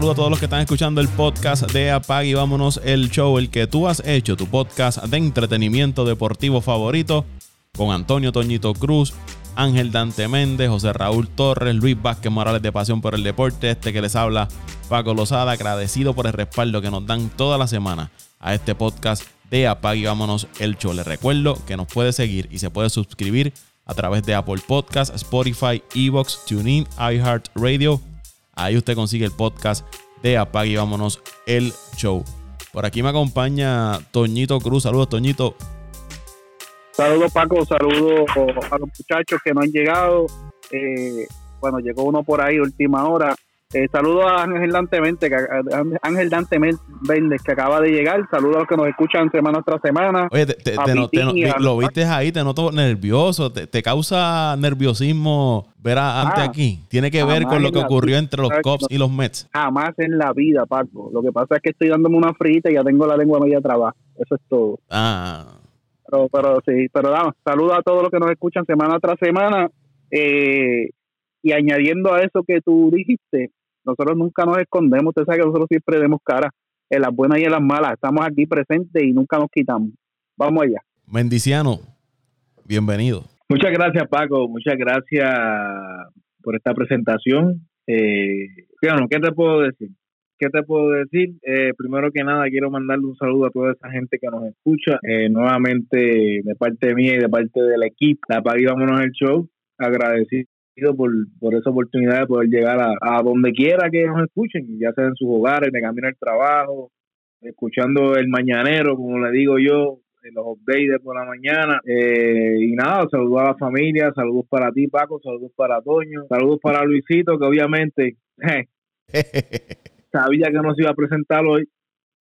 saludo a todos los que están escuchando el podcast de Apag y vámonos el show, el que tú has hecho, tu podcast de entretenimiento deportivo favorito, con Antonio Toñito Cruz, Ángel Dante Méndez, José Raúl Torres, Luis Vázquez Morales de Pasión por el Deporte, este que les habla Paco Lozada, agradecido por el respaldo que nos dan toda la semana a este podcast de Apag y vámonos el show. Les recuerdo que nos puede seguir y se puede suscribir a través de Apple Podcasts, Spotify, Evox, TuneIn, iHeartRadio. Ahí usted consigue el podcast de Apag y vámonos el show. Por aquí me acompaña Toñito Cruz. Saludos, Toñito. Saludos, Paco. Saludos a los muchachos que no han llegado. Eh, bueno, llegó uno por ahí, última hora. Eh, saludos a Ángel Dante Méndez, que, Ángel Dante Méndez, que acaba de llegar. Saludos a los que nos escuchan semana tras semana. Oye, te, lo viste ahí, te noto nervioso. Te, causa nerviosismo ver a Ante ah, aquí. Tiene que ver con lo que ocurrió entre los Cops y los Mets. Jamás en la vida, Paco. Lo que pasa es que estoy dándome una frita y ya tengo la lengua media trabajo. Eso es todo. Ah. Pero, pero sí, pero vamos, saludos a todos los que nos escuchan semana tras semana. Eh, y añadiendo a eso que tú dijiste, nosotros nunca nos escondemos, usted sabe que nosotros siempre demos cara en las buenas y en las malas. Estamos aquí presentes y nunca nos quitamos. Vamos allá. Mendiciano, bienvenido. Muchas gracias, Paco. Muchas gracias por esta presentación. Eh, ¿qué te puedo decir? ¿Qué te puedo decir? Eh, primero que nada, quiero mandarle un saludo a toda esa gente que nos escucha. Eh, nuevamente, de parte mía y de parte del equipo, la Vámonos el Show. Agradecido por, por esa oportunidad de poder llegar a, donde quiera que nos escuchen, ya sea en sus hogares, de camino al trabajo, escuchando el mañanero, como le digo yo, en los updates por la mañana. Eh, y nada, saludos a la familia, saludos para ti, Paco, saludos para Toño, saludos para Luisito, que obviamente sabía que nos iba a presentar hoy.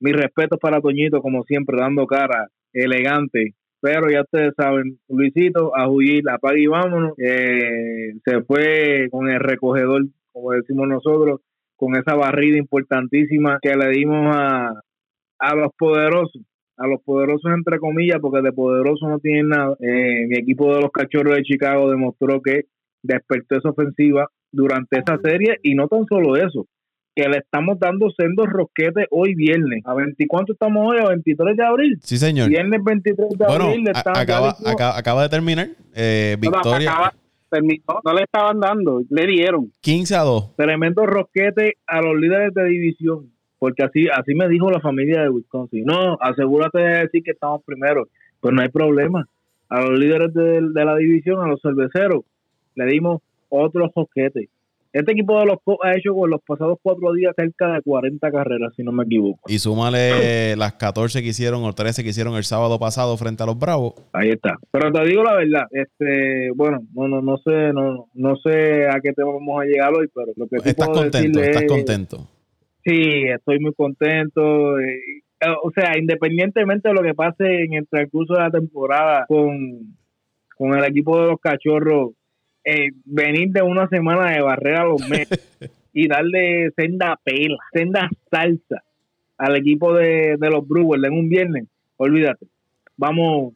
Mis respetos para Toñito, como siempre, dando cara elegante pero ya ustedes saben, Luisito, a huir, apague y vámonos. Eh, se fue con el recogedor, como decimos nosotros, con esa barrida importantísima que le dimos a, a los poderosos, a los poderosos entre comillas, porque de poderoso no tienen nada. Eh, mi equipo de los cachorros de Chicago demostró que despertó esa ofensiva durante esa serie y no tan solo eso, que le estamos dando sendos rosquetes hoy viernes. ¿A 24 estamos hoy? ¿A 23 de abril? Sí, señor. Viernes 23 de abril. Le acaba, acaba, de terminar. Eh, victoria. No, le estaban dando, le dieron. 15 a 2. Tremendo rosquete a los líderes de división. Porque así así me dijo la familia de Wisconsin. No, asegúrate de decir que estamos primero. Pues no hay problema. A los líderes de, de la división, a los cerveceros, le dimos otro rosquete este equipo de los ha hecho con los pasados cuatro días cerca de 40 carreras, si no me equivoco. Y súmale las 14 que hicieron o 13 que hicieron el sábado pasado frente a los Bravos. Ahí está. Pero te digo la verdad, este, bueno, no, no, no sé, no, no sé a qué tema vamos a llegar hoy, pero lo que sí estás contento, estás contento. Sí, estoy muy contento. Eh, o sea, independientemente de lo que pase en el transcurso de la temporada con, con el equipo de los cachorros, eh, venir de una semana de barrera a los meses y darle senda pela, senda salsa al equipo de, los Brewers en un viernes, olvídate. Vamos,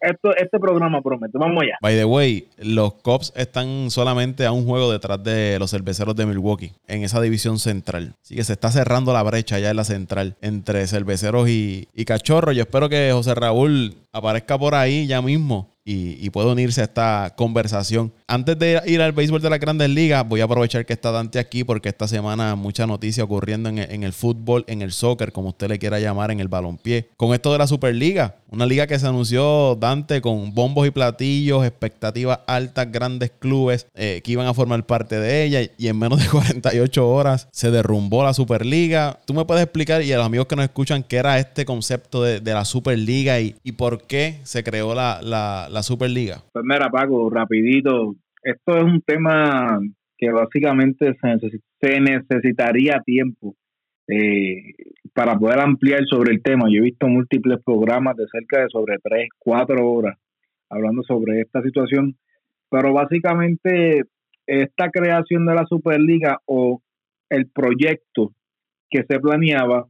esto, este programa promete. Vamos allá. By the way, los Cops están solamente a un juego detrás de los cerveceros de Milwaukee en esa división central. Así que se está cerrando la brecha ya en la central entre cerveceros y, y cachorros. Yo espero que José Raúl aparezca por ahí ya mismo y, y puede unirse a esta conversación. Antes de ir al béisbol de las grandes ligas, voy a aprovechar que está Dante aquí porque esta semana mucha noticia ocurriendo en, en el fútbol, en el soccer, como usted le quiera llamar, en el balompié. Con esto de la Superliga, una liga que se anunció Dante con bombos y platillos, expectativas altas, grandes clubes eh, que iban a formar parte de ella y en menos de 48 horas se derrumbó la Superliga. ¿Tú me puedes explicar y a los amigos que nos escuchan qué era este concepto de, de la Superliga y, y por qué se creó la, la, Superliga? Pues mira, Paco, rapidito. Esto es un tema que básicamente se, necesitaría tiempo eh, para poder ampliar sobre el tema. Yo he visto múltiples programas de cerca de sobre 3, 4 horas hablando sobre esta situación, pero básicamente esta creación de la Superliga o el proyecto que se planeaba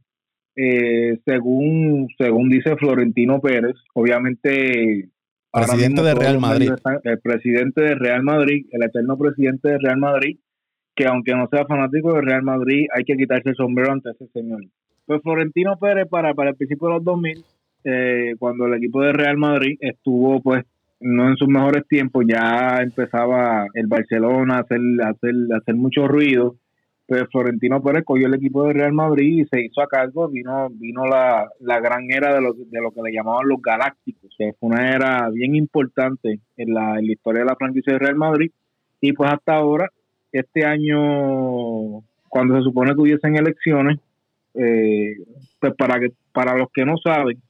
eh, según, según dice Florentino Pérez, obviamente... Presidente de Real Madrid. el presidente de Real Madrid, el eterno presidente de Real Madrid, que aunque no sea fanático del Real Madrid, hay que quitarse el sombrero ante ese señor. Pues Florentino Pérez para, para el principio de los 2000, eh, cuando el equipo de Real Madrid estuvo pues no en sus mejores tiempos, ya empezaba el Barcelona a hacer, a hacer, a hacer mucho ruido, pues Florentino Pérez cogió el equipo de Real Madrid y se hizo a cargo, vino, vino la, la gran era de lo, de lo que le llamaban los galácticos, que fue una era bien importante en la, en la historia de la franquicia de Real Madrid, y pues hasta ahora este año, cuando se supone que hubiesen elecciones, eh, pues para, que, para los que no saben,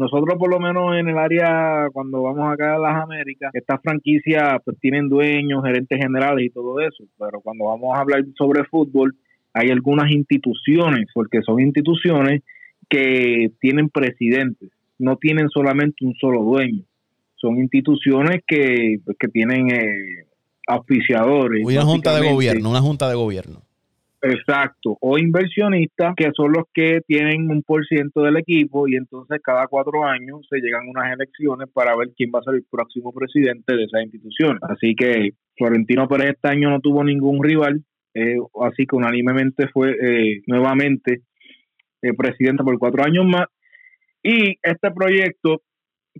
nosotros por lo menos en el área, cuando vamos acá a las Américas, estas franquicias pues tienen dueños, gerentes generales y todo eso, pero cuando vamos a hablar sobre fútbol, hay algunas instituciones, porque son instituciones que tienen presidentes, no tienen solamente un solo dueño, son instituciones que, pues, que tienen eh, auspiciadores. Una junta de gobierno, una junta de gobierno. Exacto, o inversionistas que son los que tienen un por ciento del equipo y entonces cada cuatro años se llegan unas elecciones para ver quién va a ser el próximo presidente de esa institución. Así que Florentino Pérez este año no tuvo ningún rival, eh, así que unánimemente fue eh, nuevamente eh, presidente por cuatro años más. Y este proyecto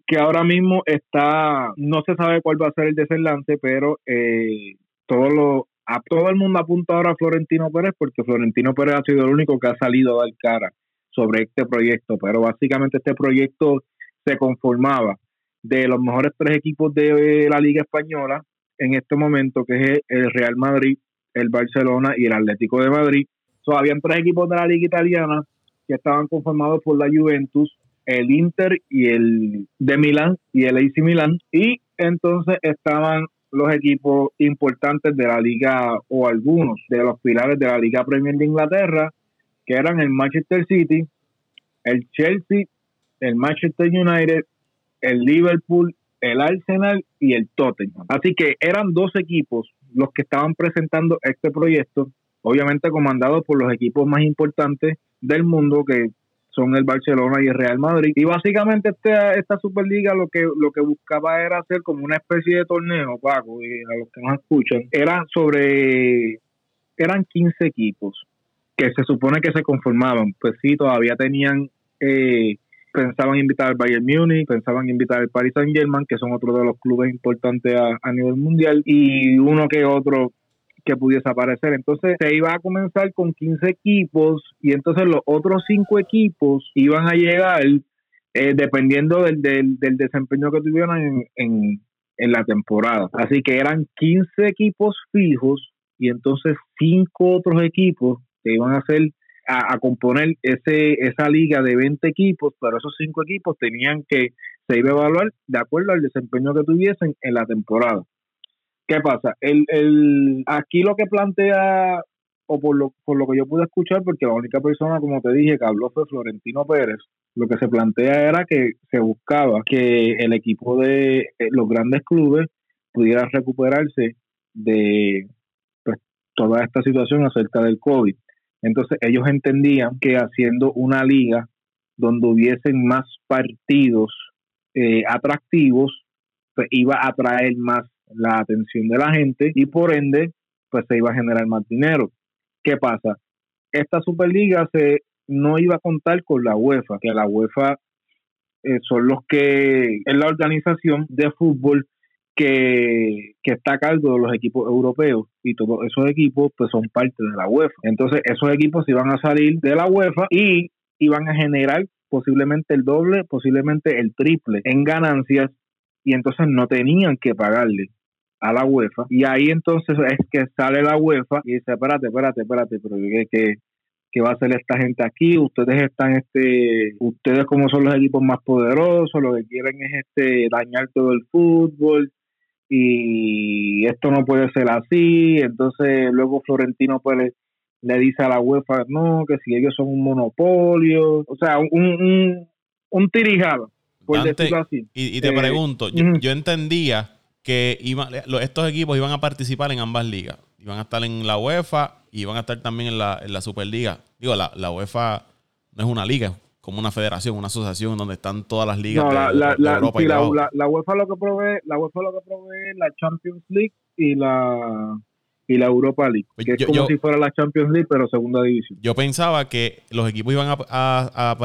que ahora mismo está, no se sabe cuál va a ser el desenlace, pero eh, todo lo, a todo el mundo apunta ahora a Florentino Pérez porque Florentino Pérez ha sido el único que ha salido a dar cara sobre este proyecto, pero básicamente este proyecto se conformaba de los mejores tres equipos de la Liga Española en este momento, que es el Real Madrid, el Barcelona y el Atlético de Madrid. So, habían tres equipos de la Liga Italiana que estaban conformados por la Juventus, el Inter y el de Milán y el AC Milán. Y entonces estaban los equipos importantes de la liga o algunos de los pilares de la Liga Premier de Inglaterra, que eran el Manchester City, el Chelsea, el Manchester United, el Liverpool, el Arsenal y el Tottenham. Así que eran dos equipos los que estaban presentando este proyecto, obviamente comandados por los equipos más importantes del mundo que son el Barcelona y el Real Madrid. Y básicamente esta, esta Superliga lo que, lo que buscaba era hacer como una especie de torneo, Paco, y a los que nos escuchan, era sobre, eran 15 equipos que se supone que se conformaban. Pues sí, todavía tenían, eh, pensaban invitar al Bayern Múnich, pensaban invitar al Paris Saint Germain, que son otros de los clubes importantes a nivel mundial, y uno que otro que pudiese aparecer. Entonces se iba a comenzar con 15 equipos y entonces los otros 5 equipos iban a llegar eh, dependiendo del, del, desempeño que tuvieran en, en, la temporada. Así que eran 15 equipos fijos y entonces 5 otros equipos que iban a hacer a, componer ese esa liga de 20 equipos, pero esos 5 equipos tenían que se iba a evaluar de acuerdo al desempeño que tuviesen en la temporada. ¿Qué pasa? El, el, aquí lo que plantea, o por lo, por lo que yo pude escuchar, porque la única persona, como te dije, que habló fue Florentino Pérez, lo que se plantea era que se buscaba que el equipo de eh, los grandes clubes pudiera recuperarse de pues, toda esta situación acerca del COVID. Entonces ellos entendían que haciendo una liga donde hubiesen más partidos eh, atractivos, pues iba a atraer más la atención de la gente y por ende pues se iba a generar más dinero. ¿Qué pasa? Esta Superliga se no iba a contar con la UEFA, que la UEFA eh, son los que es la organización de fútbol que, que, está a cargo de los equipos europeos y todos esos equipos pues son parte de la UEFA. Entonces esos equipos iban a salir de la UEFA y iban a generar posiblemente el doble, posiblemente el triple en ganancias y entonces no tenían que pagarle a la UEFA y ahí entonces es que sale la UEFA y dice, espérate, espérate, espérate, pero ¿qué, qué, va a hacer esta gente aquí? Ustedes están, este, ustedes como son los equipos más poderosos, lo que quieren es este dañar todo el fútbol y esto no puede ser así, entonces luego Florentino pues le, dice a la UEFA, no, que si ellos son un monopolio, o sea, un, un, un tirijado, por decirlo así. Y, te eh, pregunto, yo entendía que estos equipos iban a participar en ambas ligas. Iban a estar en la UEFA y iban a estar también en la, en la Superliga. Digo, la, la, UEFA no es una liga, es como una federación, una asociación donde están todas las ligas de, la, Europa y la, la, UEFA lo que provee, la UEFA lo que provee la Champions League y la y la Europa League, pues que es como si fuera la Champions League, pero segunda división. Yo pensaba que los equipos iban a,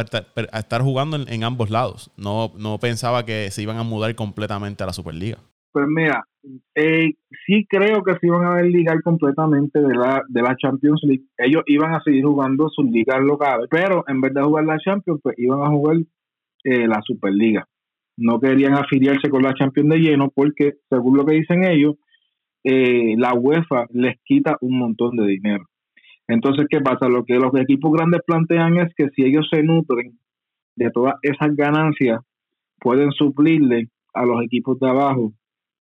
estar jugando en, ambos lados. No, no pensaba que se iban a mudar completamente a la Superliga. Pues mira, eh, sí creo que se iban a desligar completamente de la, de la Champions League. Ellos iban a seguir jugando sus ligas locales, pero en vez de jugar la Champions, pues iban a jugar eh, la Superliga. No querían afiliarse con la Champions de lleno porque, según lo que dicen ellos, eh, la UEFA les quita un montón de dinero. Entonces, ¿qué pasa? Lo que los equipos grandes plantean es que si ellos se nutren de todas esas ganancias, pueden suplirle a los equipos de abajo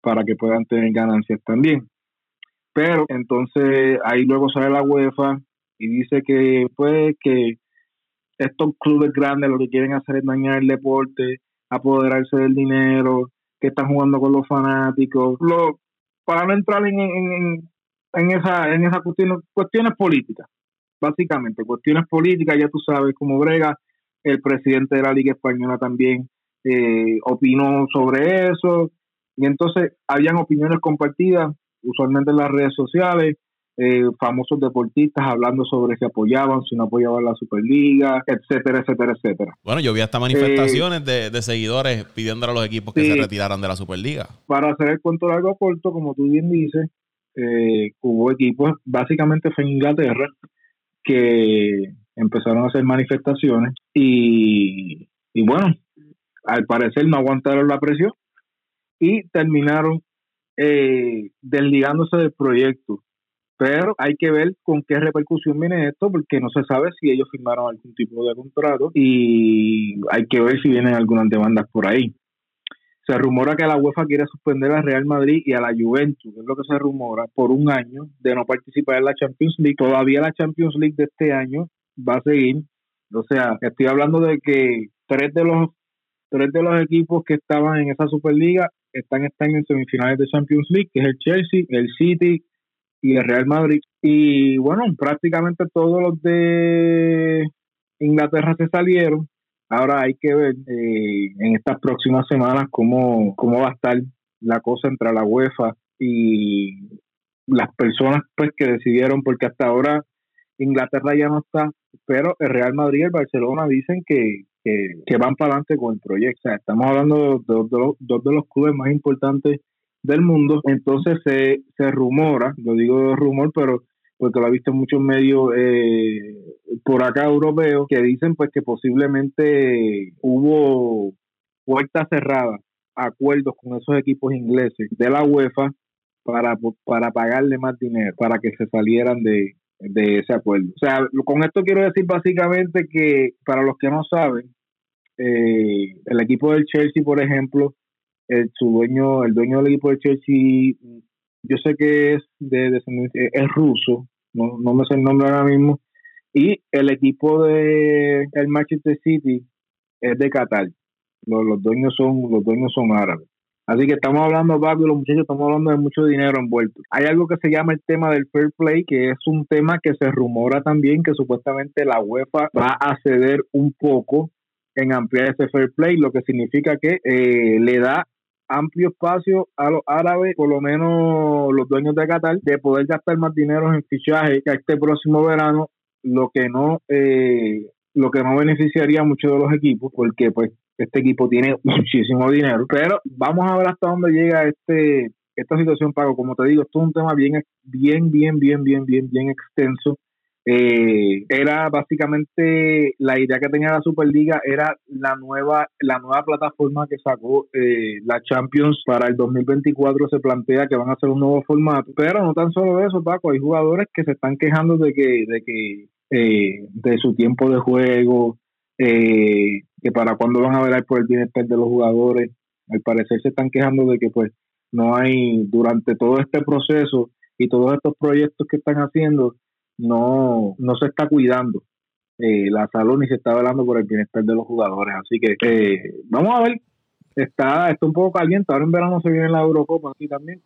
para que puedan tener ganancias también. Pero entonces ahí luego sale la UEFA y dice que pues que estos clubes grandes lo que quieren hacer es dañar el deporte, apoderarse del dinero, que están jugando con los fanáticos. Lo, para no entrar en, en, en esa en esas cuestiones, cuestiones políticas, básicamente, cuestiones políticas, ya tú sabes cómo brega, el presidente de la Liga Española también eh, opinó sobre eso, y entonces habían opiniones compartidas, usualmente en las redes sociales, eh, famosos deportistas hablando sobre si apoyaban, si no apoyaban la Superliga, etcétera, etcétera, etcétera. Bueno, yo vi hasta manifestaciones de, de, seguidores pidiendo a los equipos que se retiraran de la Superliga. Para hacer el cuento largo corto, como tú bien dices, eh, hubo equipos, básicamente fue en Inglaterra, que empezaron a hacer manifestaciones y, y bueno, al parecer no aguantaron la presión y terminaron eh, desligándose del proyecto pero hay que ver con qué repercusión viene esto, porque no se sabe si ellos firmaron algún tipo de contrato y hay que ver si vienen algunas demandas por ahí. Se rumora que la UEFA quiere suspender a Real Madrid y a la Juventus, es lo que se rumora, por un año de no participar en la Champions League. Todavía la Champions League de este año va a seguir. O sea, estoy hablando de que tres de los tres de los equipos que estaban en esa Superliga están este en semifinales de Champions League, que es el Chelsea, el City, y el Real Madrid. Y bueno, prácticamente todos los de Inglaterra se salieron. Ahora hay que ver eh, en estas próximas semanas cómo, cómo va a estar la cosa entre la UEFA y las personas pues que decidieron, porque hasta ahora Inglaterra ya no está, pero el Real Madrid y el Barcelona dicen que, que, van para adelante con el proyecto. Estamos hablando de dos de los clubes más importantes del mundo. Entonces se, se rumora, lo digo rumor, pero porque lo ha visto en muchos medios eh, por acá europeos, que dicen pues que posiblemente hubo puertas cerradas, acuerdos con esos equipos ingleses de la UEFA para, para pagarle más dinero, para que se salieran de, de ese acuerdo. O sea, con esto quiero decir básicamente que para los que no saben, eh, el equipo del Chelsea, por ejemplo, el, su dueño, el dueño del equipo de Chelsea, yo sé que es de, es ruso, no, no me sé el nombre ahora mismo, y el equipo de el Manchester City es de Qatar. Los, los dueños son los dueños son árabes. Así que estamos hablando, Paco, los muchachos estamos hablando de mucho dinero envuelto. Hay algo que se llama el tema del fair play, que es un tema que se rumora también que supuestamente la UEFA va a ceder un poco en ampliar ese fair play, lo que significa que eh, le da amplio espacio a los árabes, por lo menos los dueños de Qatar, de poder gastar más dinero en fichaje que este próximo verano, lo que no eh, lo que no beneficiaría a muchos de los equipos, porque pues este equipo tiene muchísimo dinero. Pero vamos a ver hasta dónde llega este esta situación, Pago. Como te digo, esto es un tema bien, bien, bien, bien, bien, bien, bien extenso eh, era básicamente la idea que tenía la Superliga era la nueva la nueva plataforma que sacó eh, la Champions para el 2024 se plantea que van a hacer un nuevo formato pero no tan solo eso Paco hay jugadores que se están quejando de que de que eh, de su tiempo de juego eh, que para cuándo van a ver por el bienestar de los jugadores al parecer se están quejando de que pues no hay durante todo este proceso y todos estos proyectos que están haciendo no, no se está cuidando eh, la salud ni se está velando por el bienestar de los jugadores. Así que eh, vamos a ver, está, está un poco caliente. Ahora en verano se viene la Eurocopa aquí también.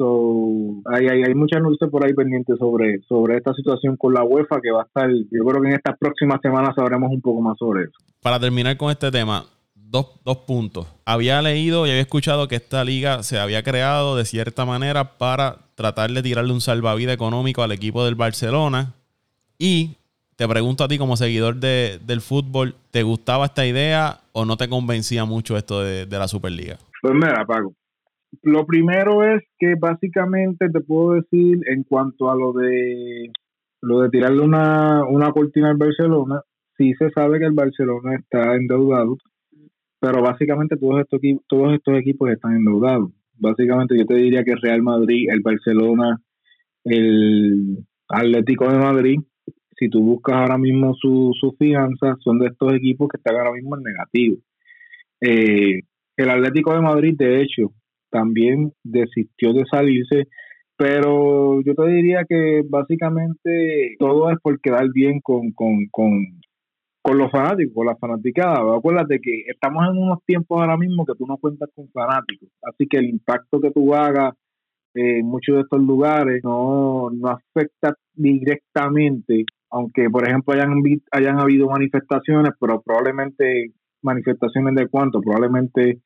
So, hay, hay, hay muchas noticias por ahí pendientes sobre, sobre esta situación con la UEFA que va a estar, yo creo que en estas próximas semanas sabremos un poco más sobre eso. Para terminar con este tema, dos, dos puntos. Había leído y había escuchado que esta liga se había creado de cierta manera para tratar de tirarle un salvavidas económico al equipo del Barcelona. Y te pregunto a ti como seguidor de, del fútbol, ¿te gustaba esta idea o no te convencía mucho esto de, de la Superliga? Pues mira, Paco, lo primero es que básicamente te puedo decir en cuanto a lo de lo de tirarle una, una cortina al Barcelona, sí se sabe que el Barcelona está endeudado, pero básicamente todos estos, todos estos equipos están endeudados. Básicamente yo te diría que Real Madrid, el Barcelona, el Atlético de Madrid, si tú buscas ahora mismo sus su fianzas, son de estos equipos que están ahora mismo en negativo. Eh, el Atlético de Madrid, de hecho, también desistió de salirse, pero yo te diría que básicamente todo es por quedar bien con, con, con, con los fanáticos, con la fanaticada. Acuérdate que estamos en unos tiempos ahora mismo que tú no cuentas con fanáticos, así que el impacto que tú hagas en muchos de estos lugares no, no afecta directamente, aunque por ejemplo hayan, hayan habido manifestaciones, pero probablemente manifestaciones de cuánto, probablemente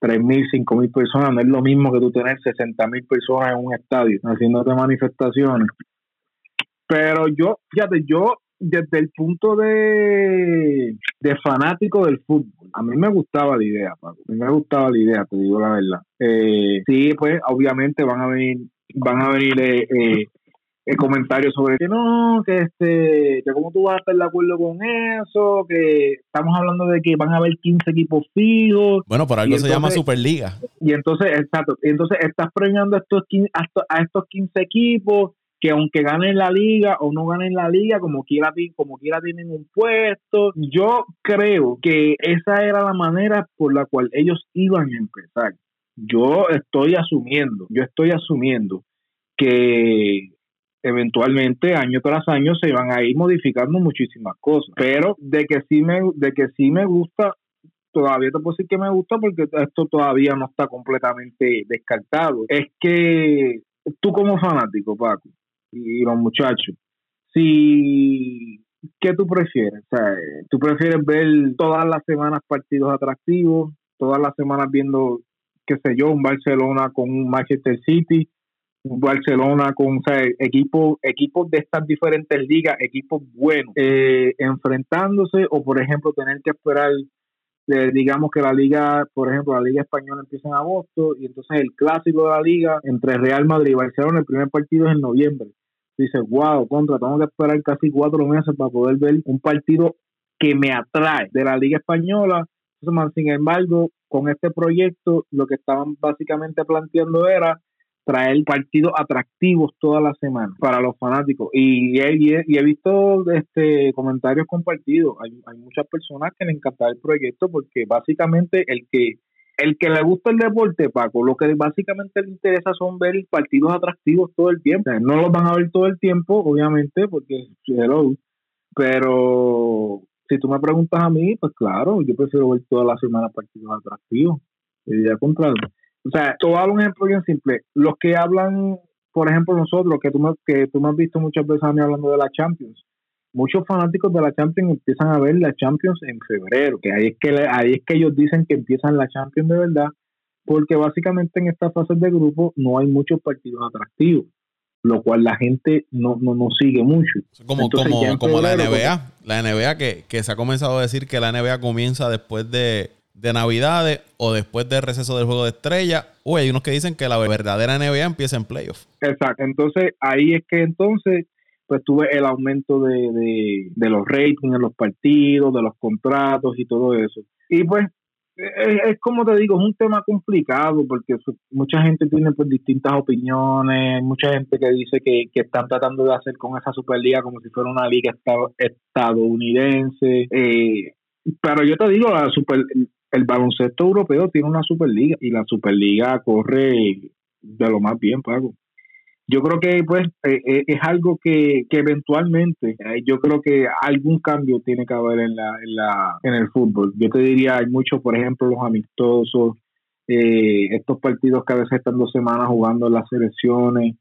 3.000, 5.000 personas, no es lo mismo que tú tener 60.000 personas en un estadio haciéndote manifestaciones. Pero yo, fíjate, yo desde el punto de, de fanático del fútbol, a mí me gustaba la idea, Paco. A mí me gustaba la idea, te digo la verdad. Eh, sí, pues obviamente van a venir, van a venir eh, eh el comentario sobre que no, que este, que cómo tú vas a estar de acuerdo con eso, que estamos hablando de que van a haber 15 equipos fijos. Bueno, por algo se llama Superliga. Y entonces, exacto, y entonces estás premiando a estos, a estos 15 equipos que aunque ganen la liga o no ganen la liga, como quiera, como quiera tienen un puesto. Yo creo que esa era la manera por la cual ellos iban a empezar. Yo estoy asumiendo, yo estoy asumiendo que eventualmente año tras año se van a ir modificando muchísimas cosas, pero de que sí me de que sí me gusta todavía te puedo decir que me gusta porque esto todavía no está completamente descartado. Es que tú como fanático, Paco, y los muchachos, si ¿qué tú prefieres? O sea, ¿tú prefieres ver todas las semanas partidos atractivos, todas las semanas viendo qué sé yo, un Barcelona con un Manchester City Barcelona con equipos equipos de estas diferentes ligas, equipos buenos, eh, enfrentándose o por ejemplo tener que esperar, eh, digamos que la liga, por ejemplo, la liga española empieza en agosto y entonces el clásico de la liga entre Real Madrid y Barcelona, el primer partido es en noviembre. Dice, wow, contra, tengo que esperar casi cuatro meses para poder ver un partido que me atrae de la liga española. sin embargo, con este proyecto lo que estaban básicamente planteando era traer partidos atractivos toda la semana para los fanáticos. Y he, y he, visto este comentarios compartidos. Hay, hay muchas personas que le encanta el proyecto porque básicamente el que el que le gusta el deporte, Paco, lo que básicamente le interesa son ver partidos atractivos todo el tiempo. no los van a ver todo el tiempo, obviamente, porque hello, pero si tú me preguntas a mí, pues claro, yo prefiero ver toda la semana partidos atractivos. ya contrario. O sea, te voy a dar un ejemplo bien simple. Los que hablan, por ejemplo, nosotros, que tú, me, que tú me has visto muchas veces a mí hablando de la Champions, muchos fanáticos de la Champions empiezan a ver la Champions en febrero, que ahí es que ahí es que ellos dicen que empiezan la Champions de verdad, porque básicamente en estas fases de grupo no hay muchos partidos atractivos, lo cual la gente no, no, no sigue mucho. Como, como, como la NBA, la NBA que, que se ha comenzado a decir que la NBA comienza después de de Navidades o después del receso del juego de estrella. O hay unos que dicen que la verdadera NBA empieza en playoff. Exacto. Entonces, ahí es que entonces, pues tuve el aumento de, de, los ratings en los partidos, de los contratos y todo eso. Y pues, es, como te digo, es un tema complicado porque mucha gente tiene pues distintas opiniones, mucha gente que dice que, que están tratando de hacer con esa Superliga como si fuera una liga estadounidense. Eh, pero yo te digo, la super, el baloncesto europeo tiene una Superliga y la Superliga corre de lo más bien, Pago. Yo creo que pues eh, eh, es algo que, que eventualmente eh, yo creo que algún cambio tiene que haber en la, en la en el fútbol. Yo te diría hay muchos, por ejemplo, los amistosos, estos partidos que a veces están dos semanas jugando en las selecciones.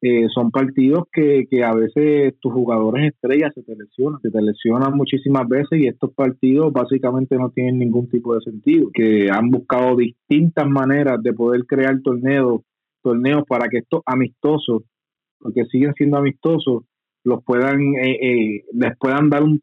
Eh, son partidos que, que a veces tus jugadores estrellas se te lesionan, se te lesionan muchísimas veces y estos partidos básicamente no tienen ningún tipo de sentido, que han buscado distintas maneras de poder crear torneos, torneos para que estos amistosos, porque siguen siendo amistosos, los puedan, eh, eh, les puedan dar un,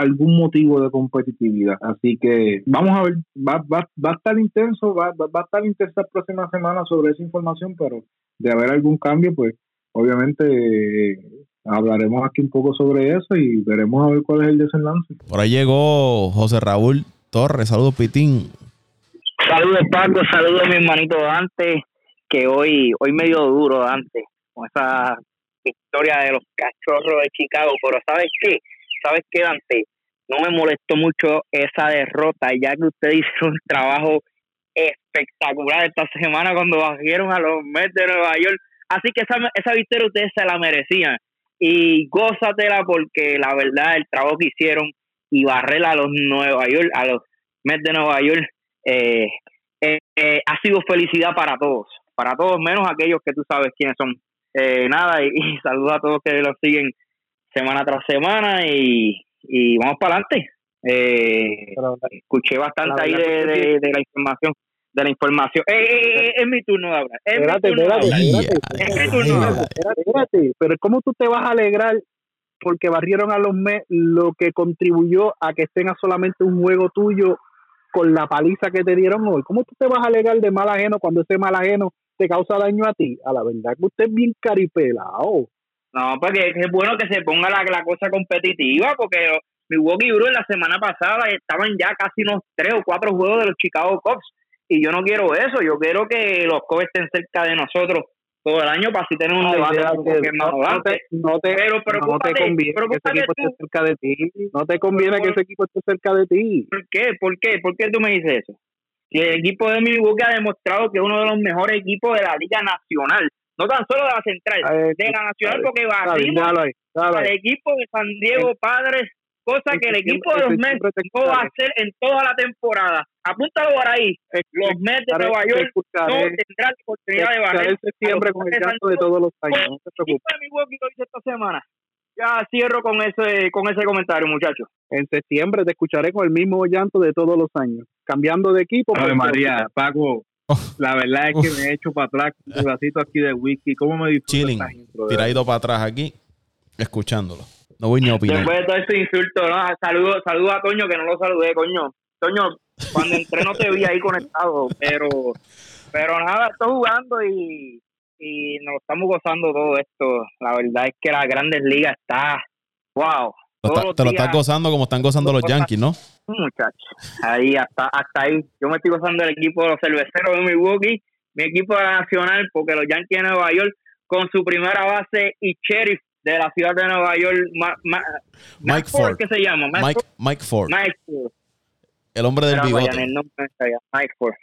algún motivo de competitividad. Así que vamos a ver, va, va, va a estar intenso, va, va, va a estar intensa la próxima semana sobre esa información, pero de haber algún cambio, pues obviamente eh, hablaremos aquí un poco sobre eso y veremos a ver cuál es el desenlace. Por ahí llegó José Raúl Torres, saludos Pitín. Saludos Paco, saludos mi hermanito Dante, que hoy, hoy medio duro Dante, con esa historia de los cachorros de Chicago, pero ¿sabes qué? ¿Sabes qué Dante? No me molestó mucho esa derrota, ya que usted hizo un trabajo espectacular esta semana cuando bajaron a los Mets de Nueva York. Así que esa, esa victoria ustedes se la merecían. Y gózatela porque la verdad el trabajo que hicieron y barrer a los Nueva York, a los Mets de Nueva York, eh, eh, eh, ha sido felicidad para todos. Para todos, menos aquellos que tú sabes quiénes son. nada, y, y saludos a todos que los siguen semana tras semana y, y vamos para adelante. Eh, escuché bastante ahí de, de, la información. De la información. Eh, eh, eh es mi turno de hablar. Es espérate, mi espérate, Es mi turno espérate, espérate. Pero ¿cómo tú te vas a alegrar porque barrieron a los Mets lo que contribuyó a que estén a solamente un juego tuyo con la paliza que te dieron hoy? ¿Cómo tú te vas a alegrar de mal ajeno cuando ese mal ajeno te causa daño a ti? A la verdad que usted es bien caripelado. No, porque es bueno que se ponga la, la cosa competitiva, porque Milwaukee Brewers la semana pasada estaban ya casi unos tres o cuatro juegos de los Chicago Cubs y yo no quiero eso, yo quiero que los Cubs estén cerca de nosotros todo el año para así tener un debate que más no, te, no te, pero, pero no te conviene que ese equipo esté cerca de ti no te conviene que ese equipo esté cerca de ti ¿por qué? ¿por qué? ¿por qué tú me dices eso? si el equipo de Milwaukee ha demostrado que es uno de los mejores equipos de la liga nacional no tan solo de la central, de la nacional, porque va al equipo de San Diego Padres cosa que el equipo de los Mets no va a hacer en toda la temporada. Apúntalo por ahí. Los Mets de Nueva York no tendrán la oportunidad de barrer. septiembre con el canto de todos los años. No te preocupes. esta semana. Ya cierro con ese con ese comentario, muchachos. En septiembre te escucharé con el mismo llanto de todos los años, cambiando de equipo. Ave María, Paco, la verdad es que me he hecho para atrás un pedacito aquí de whisky. ¿Cómo me disfruto Chilling, tiradito para atrás aquí, escuchándolo. No voy ni a opinar. Después de todo este insulto, ¿no? Saludo, saludo a Toño, que no lo saludé, coño. Toño, cuando entré no te vi ahí conectado, pero pero nada, estoy jugando y, y nos estamos gozando todo esto. La verdad es que la Grandes Ligas está, wow. te lo estás gozando como están gozando los Yankees, ¿no? Muchachos, ahí hasta, hasta ahí. Yo me estoy gozando el equipo de los cerveceros de Milwaukee, mi equipo nacional, porque los Yankees de Nueva York, con su primera base y Sheriff de la ciudad de Nueva York, Mike Ford. ¿Qué se llama? Mike, Mike, Ford. Mike Ford. El hombre del bigote. Mike Ford.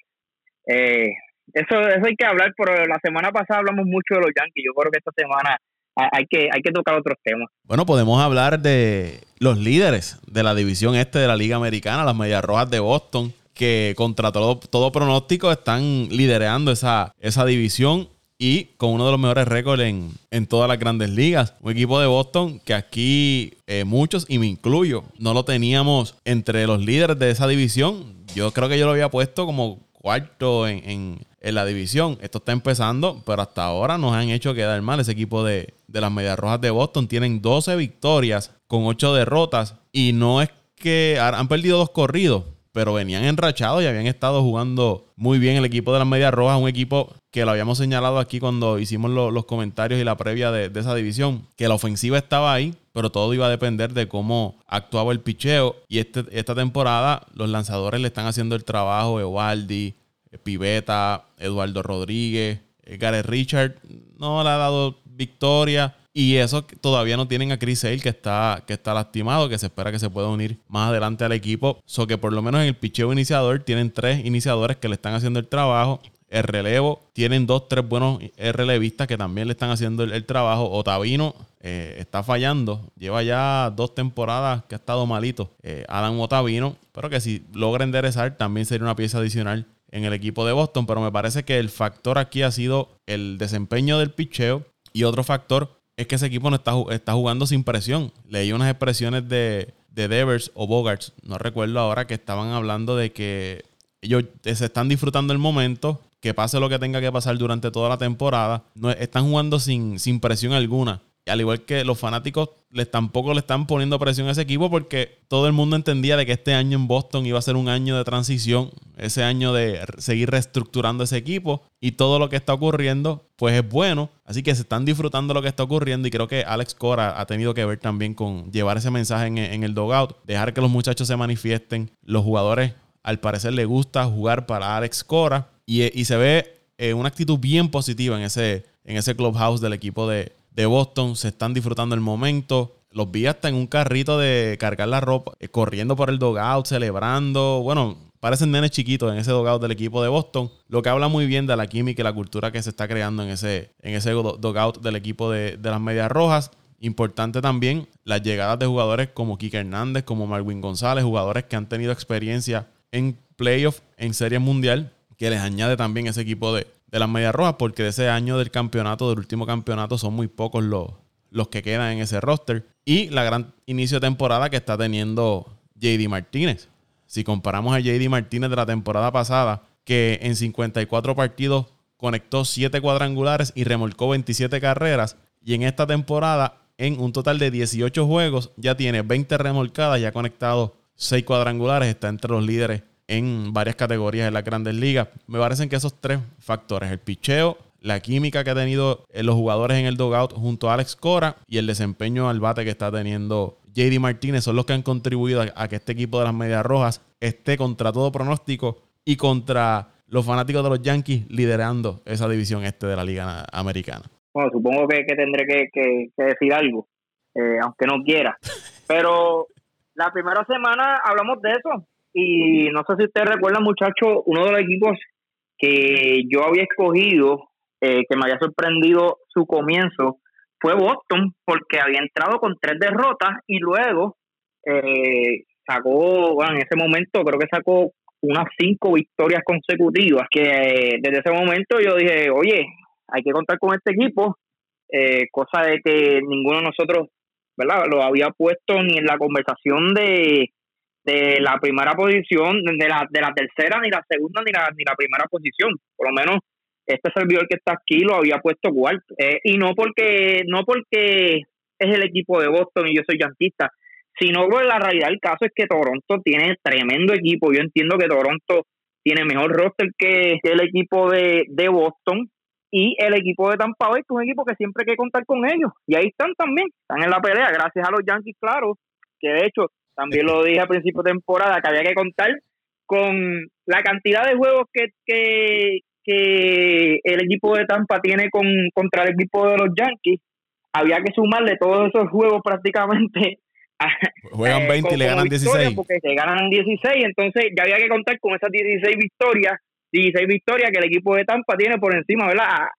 Eh, eso, eso hay que hablar, pero la semana pasada hablamos mucho de los Yankees. Yo creo que esta semana hay que, hay que tocar otros temas. Bueno, podemos hablar de los líderes de la división este de la Liga Americana, las Medias Rojas de Boston, que contra todo, todo pronóstico están liderando esa, esa división y con uno de los mejores récords en, en, todas las grandes ligas. Un equipo de Boston que aquí eh, muchos, y me incluyo, no lo teníamos entre los líderes de esa división. Yo creo que yo lo había puesto como cuarto en, en, en la división. Esto está empezando, pero hasta ahora nos han hecho quedar mal. Ese equipo de, de las Medias Rojas de Boston tienen 12 victorias con 8 derrotas y no es que han perdido dos corridos, pero venían enrachados y habían estado jugando muy bien el equipo de las Medias Rojas, un equipo que lo habíamos señalado aquí cuando hicimos los comentarios y la previa de, esa división, que la ofensiva estaba ahí, pero todo iba a depender de cómo actuaba el picheo. Y este, esta temporada los lanzadores le están haciendo el trabajo, Evaldi, Piveta, Eduardo Rodríguez, Gareth Richard, no le ha dado victoria. Y eso todavía no tienen a Chris Sale, que está, que está lastimado, que se espera que se pueda unir más adelante al equipo. So que por lo menos en el picheo iniciador tienen tres iniciadores que le están haciendo el trabajo. El relevo, tienen dos, tres buenos relevistas que también le están haciendo el, trabajo. Otavino eh, está fallando. Lleva ya dos temporadas que ha estado malito. Eh, Adam Otavino. Pero que si logra enderezar, también sería una pieza adicional en el equipo de Boston. Pero me parece que el factor aquí ha sido el desempeño del picheo Y otro factor es que ese equipo no está, está jugando sin presión. Leí unas expresiones de, de Devers o Bogarts, no recuerdo ahora, que estaban hablando de que ellos se están disfrutando el momento, que pase lo que tenga que pasar durante toda la temporada. No, están jugando sin, sin presión alguna al igual que los fanáticos les tampoco le están poniendo presión a ese equipo porque todo el mundo entendía de que este año en Boston iba a ser un año de transición, ese año de seguir reestructurando ese equipo y todo lo que está ocurriendo pues es bueno, así que se están disfrutando lo que está ocurriendo y creo que Alex Cora ha tenido que ver también con llevar ese mensaje en, el dogout, dejar que los muchachos se manifiesten, los jugadores al parecer les gusta jugar para Alex Cora y, se ve eh, una actitud bien positiva en ese, en ese clubhouse del equipo de, de Boston se están disfrutando el momento. Los vi hasta en un carrito de cargar la ropa, eh, corriendo por el dogout, celebrando. Bueno, parecen nenes chiquitos en ese dogout del equipo de Boston, lo que habla muy bien de la química y la cultura que se está creando en ese, en ese dogout del equipo de, las Medias Rojas. Importante también las llegadas de jugadores como Kike Hernández, como Marwin González, jugadores que han tenido experiencia en playoff, en Serie Mundial, que les añade también ese equipo de, de las Medias Rojas, porque ese año del campeonato, del último campeonato, son muy pocos los, los que quedan en ese roster. Y la gran inicio de temporada que está teniendo JD Martínez. Si comparamos a JD Martínez de la temporada pasada, que en 54 partidos conectó 7 cuadrangulares y remolcó 27 carreras, y en esta temporada, en un total de 18 juegos, ya tiene 20 remolcadas y ha conectado 6 cuadrangulares, está entre los líderes en varias categorías en las grandes ligas. Me parecen que esos tres factores, el picheo, la química que ha tenido eh, los jugadores en el dugout junto a Alex Cora y el desempeño al bate que está teniendo JD Martínez son los que han contribuido a, que este equipo de las Medias Rojas esté contra todo pronóstico y contra los fanáticos de los Yankees liderando esa división este de la Liga Americana. Bueno, supongo que, tendré que, decir algo, eh, aunque no quiera. Pero la primera semana hablamos de eso, y no sé si ustedes recuerdan, muchachos, uno de los equipos que yo había escogido, eh, que me había sorprendido su comienzo, fue Boston, porque había entrado con tres derrotas y luego eh, sacó, bueno, en ese momento creo que sacó unas cinco victorias consecutivas, que eh, desde ese momento yo dije, oye, hay que contar con este equipo, cosa de que ninguno de nosotros, ¿verdad?, lo había puesto ni en la conversación de de la primera posición, de la, de la tercera, ni la segunda, ni la, ni la primera posición. Por lo menos este servidor que está aquí lo había puesto cuarto. Eh, y no porque, no porque es el equipo de Boston y yo soy yanquista, sino por la realidad del caso es que Toronto tiene tremendo equipo. Yo entiendo que Toronto tiene mejor roster que el equipo de, de Boston y el equipo de Tampa Bay, que es un equipo que siempre hay que contar con ellos. Y ahí están también, están en la pelea, gracias a los Yankees, claro, que de hecho también lo dije a principio de temporada, que había que contar con la cantidad de juegos que, que, el equipo de Tampa tiene con, contra el equipo de los Yankees. Había que sumarle todos esos juegos prácticamente. Juegan 20 eh, y le ganan 16. Porque se ganan 16, entonces ya había que contar con esas 16 victorias, 16 victorias que el equipo de Tampa tiene por encima, ¿verdad?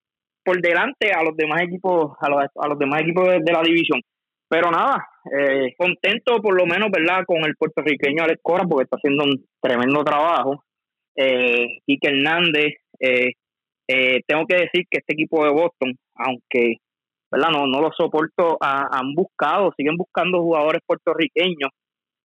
Por delante a los demás equipos, a los, a los demás equipos de la división. Pero nada, eh, contento por lo menos, ¿verdad? Con el puertorriqueño Alex Cora, porque está haciendo un tremendo trabajo. Eh, Quique Hernández, eh, eh, tengo que decir que este equipo de Boston, aunque, ¿verdad? No, no lo soporto, han buscado, siguen buscando jugadores puertorriqueños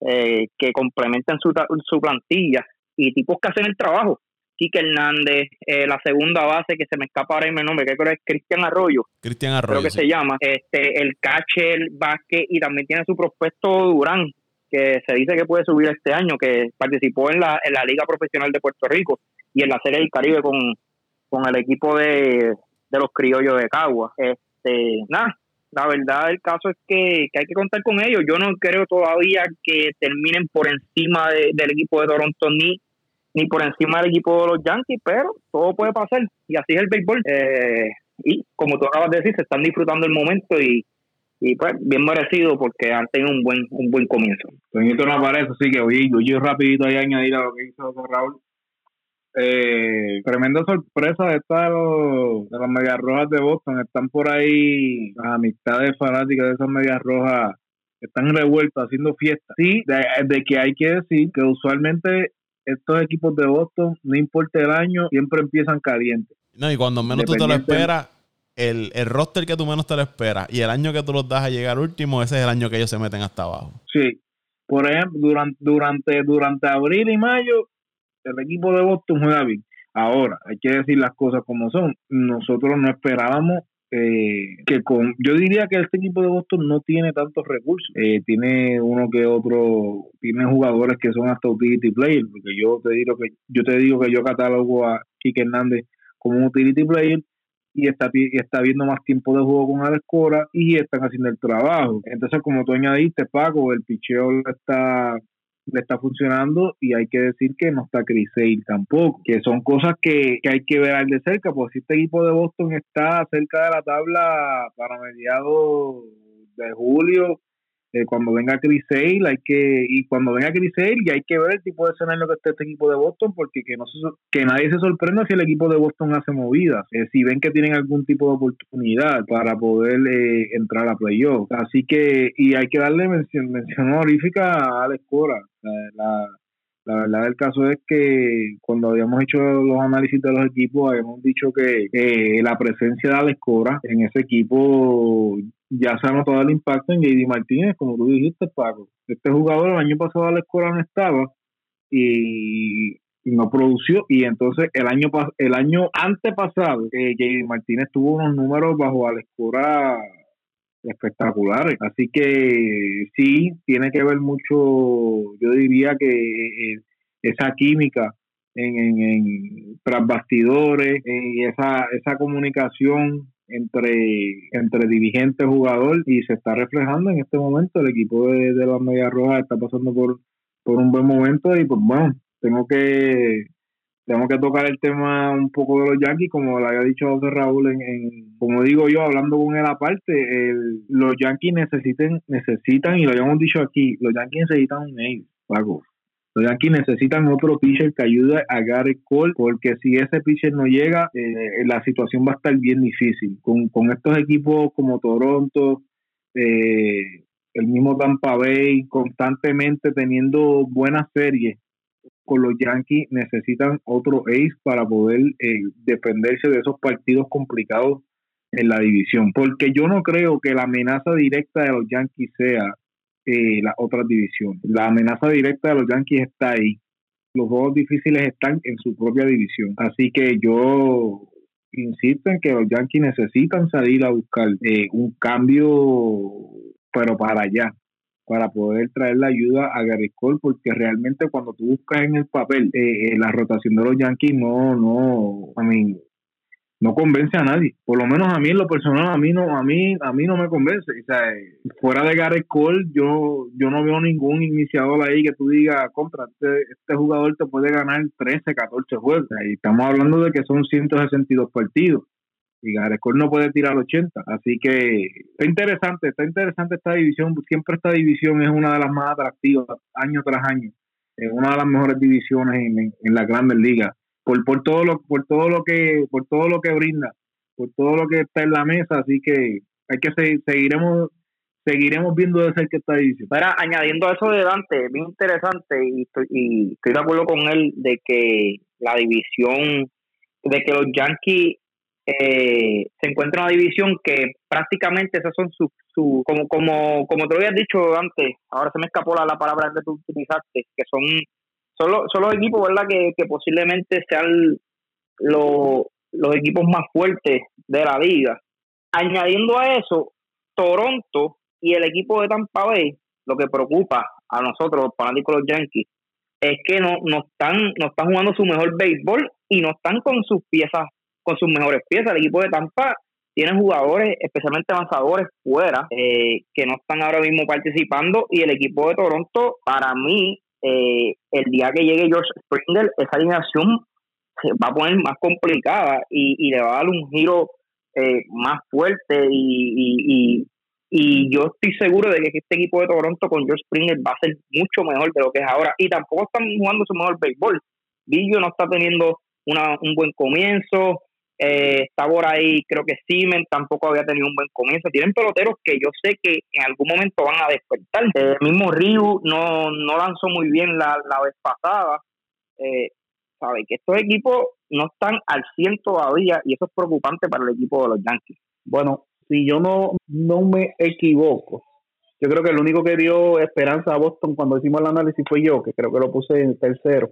eh, que complementen su, su plantilla y tipos que hacen el trabajo. Quique Hernández, eh, la segunda base que se me escapa ahora en mi nombre, que creo es Cristian Arroyo. Cristian Arroyo. Creo que se llama. Este, el catcher, Vázquez y también tiene su prospecto Durán, que se dice que puede subir este año, que participó en la, en la Liga Profesional de Puerto Rico y en la Serie del Caribe con, con el equipo de, los criollos de Cagua. Este, nada, la verdad del caso es que, hay que contar con ellos. Yo no creo todavía que terminen por encima del equipo de Toronto ni ni por encima del equipo de los Yankees, pero todo puede pasar y así es el béisbol. Eh, y como tú acabas de decir, se están disfrutando el momento y, y pues bien merecido porque han tenido un buen un buen comienzo. Esto no aparece, así que oye, yo rapidito ahí añadir a lo que hizo Raúl. Eh, tremenda sorpresa de esta de, las medias rojas de Boston. Están por ahí las amistades fanáticas de esas medias rojas están revueltas haciendo fiestas. Sí, de, que hay que decir que usualmente estos equipos de Boston, no importa el año, siempre empiezan calientes. No, y cuando menos tú te lo esperas, el, el roster que tú menos te lo esperas y el año que tú los das a llegar último, ese es el año que ellos se meten hasta abajo. Sí, por ejemplo, durante, durante, durante abril y mayo, el equipo de Boston juega bien. Ahora, hay que decir las cosas como son. Nosotros no esperábamos eh, que con, yo diría que este equipo de Boston no tiene tantos recursos. Eh, tiene uno que otro, tiene jugadores que son hasta utility players, porque yo te digo que yo te digo que yo catalogo a Kike Hernández como un utility player y está, y está viendo más tiempo de juego con Alex Cora y están haciendo el trabajo. Entonces, como tú añadiste, Paco, el picheo está le está funcionando y hay que decir que no está Chris Sale tampoco, que son cosas que, que, hay que ver de cerca, porque si este equipo de Boston está cerca de la tabla para mediados de julio, eh, cuando venga Chris Sale hay que y cuando venga Chris Sale y hay que ver el tipo de escenario que está este equipo de Boston porque que no que nadie se sorprenda si el equipo de Boston hace movidas eh, si ven que tienen algún tipo de oportunidad para poder eh, entrar a playoff. Así que y hay que darle mención, mención honorífica a Alex Cora. La, la verdad del caso es que cuando habíamos hecho los análisis de los equipos, habíamos dicho que la presencia de Alex Cora en ese equipo ya se ha notado el impacto en JD Martínez, como tú dijiste, Paco. Este jugador el año pasado Alex Cora no estaba y, no produció y entonces el año el año antepasado eh, JD Martínez tuvo unos números bajo Alex Cora espectaculares. Así que sí, tiene que ver mucho, yo diría que eh, esa química en, en, en tras bastidores y esa, esa comunicación entre, entre dirigente jugador y se está reflejando en este momento. El equipo de, de las Medias Rojas está pasando por, por un buen momento y pues bueno, tengo que tengo que tocar el tema un poco de los Yankees, como le había dicho José Raúl, en, como digo yo, hablando con él aparte, el, los Yankees necesiten, necesitan, y lo habíamos dicho aquí, los Yankees necesitan un ace, Paco. Los Yankees necesitan otro pitcher que ayude a Gary Cole, porque si ese pitcher no llega, eh, la situación va a estar bien difícil. Con, con estos equipos como Toronto, eh, el mismo Tampa Bay, constantemente teniendo buenas series con los Yankees, necesitan otro ace para poder eh, defenderse de esos partidos complicados en la división. Porque yo no creo que la amenaza directa de los Yankees sea eh, las otras divisiones. La amenaza directa de los Yankees está ahí. Los juegos difíciles están en su propia división. Así que yo insisto en que los Yankees necesitan salir a buscar eh, un cambio, pero para allá, para poder traer la ayuda a Gary Cole, porque realmente cuando tú buscas en el papel eh, la rotación de los Yankees, no, no, a mí no convence a nadie. Por lo menos a mí en lo personal a mí no a mí a mí no me convence. O sea, fuera de Gareth Cole, yo yo no veo ningún iniciador ahí que tú digas, contra este, este jugador te puede ganar 13, 14 juegos. y estamos hablando de que son 162 partidos. Y Gareth Cole no puede tirar 80. Así que está interesante, está interesante esta división. Siempre esta división es una de las más atractivas, año tras año. Es una de las mejores divisiones en, en las grandes ligas por, por todo lo por todo lo que por todo lo que brinda por todo lo que está en la mesa así que hay que seguiremos seguiremos viendo de esta división Mira, añadiendo eso de Dante bien interesante y estoy, y estoy de acuerdo con él de que la división de que los Yankees eh, se encuentran en una división que prácticamente esas son sus su, como como como te lo había dicho antes ahora se me escapó la, la palabra que tú utilizaste que son son, los, equipos, ¿verdad? Que, posiblemente sean los equipos más fuertes de la liga. Añadiendo a eso, Toronto y el equipo de Tampa Bay, lo que preocupa a nosotros, los fanáticos los Yankees, es que no, no, están, no están jugando su mejor béisbol y no están con sus piezas, con sus mejores piezas. El equipo de Tampa tiene jugadores, especialmente avanzadores, fuera, eh, que no están ahora mismo participando. Y el equipo de Toronto, para mí, eh, el día que llegue George Springer, esa alineación se va a poner más complicada y, le va a dar un giro eh, más fuerte y, y, y, yo estoy seguro de que este equipo de Toronto con George Springer va a ser mucho mejor de lo que es ahora y tampoco están jugando su mejor béisbol. Villo no está teniendo una, un buen comienzo, eh, está por ahí, creo que Siemens tampoco había tenido un buen comienzo. Tienen peloteros que yo sé que en algún momento van a despertar. El mismo Ryu no, no lanzó muy bien la, la vez pasada. Eh, que estos equipos no están al 100 todavía y eso es preocupante para el equipo de los Yankees. Bueno, si yo no, no me equivoco, yo creo que el único que dio esperanza a Boston cuando hicimos el análisis fue yo, que creo que lo puse en tercero.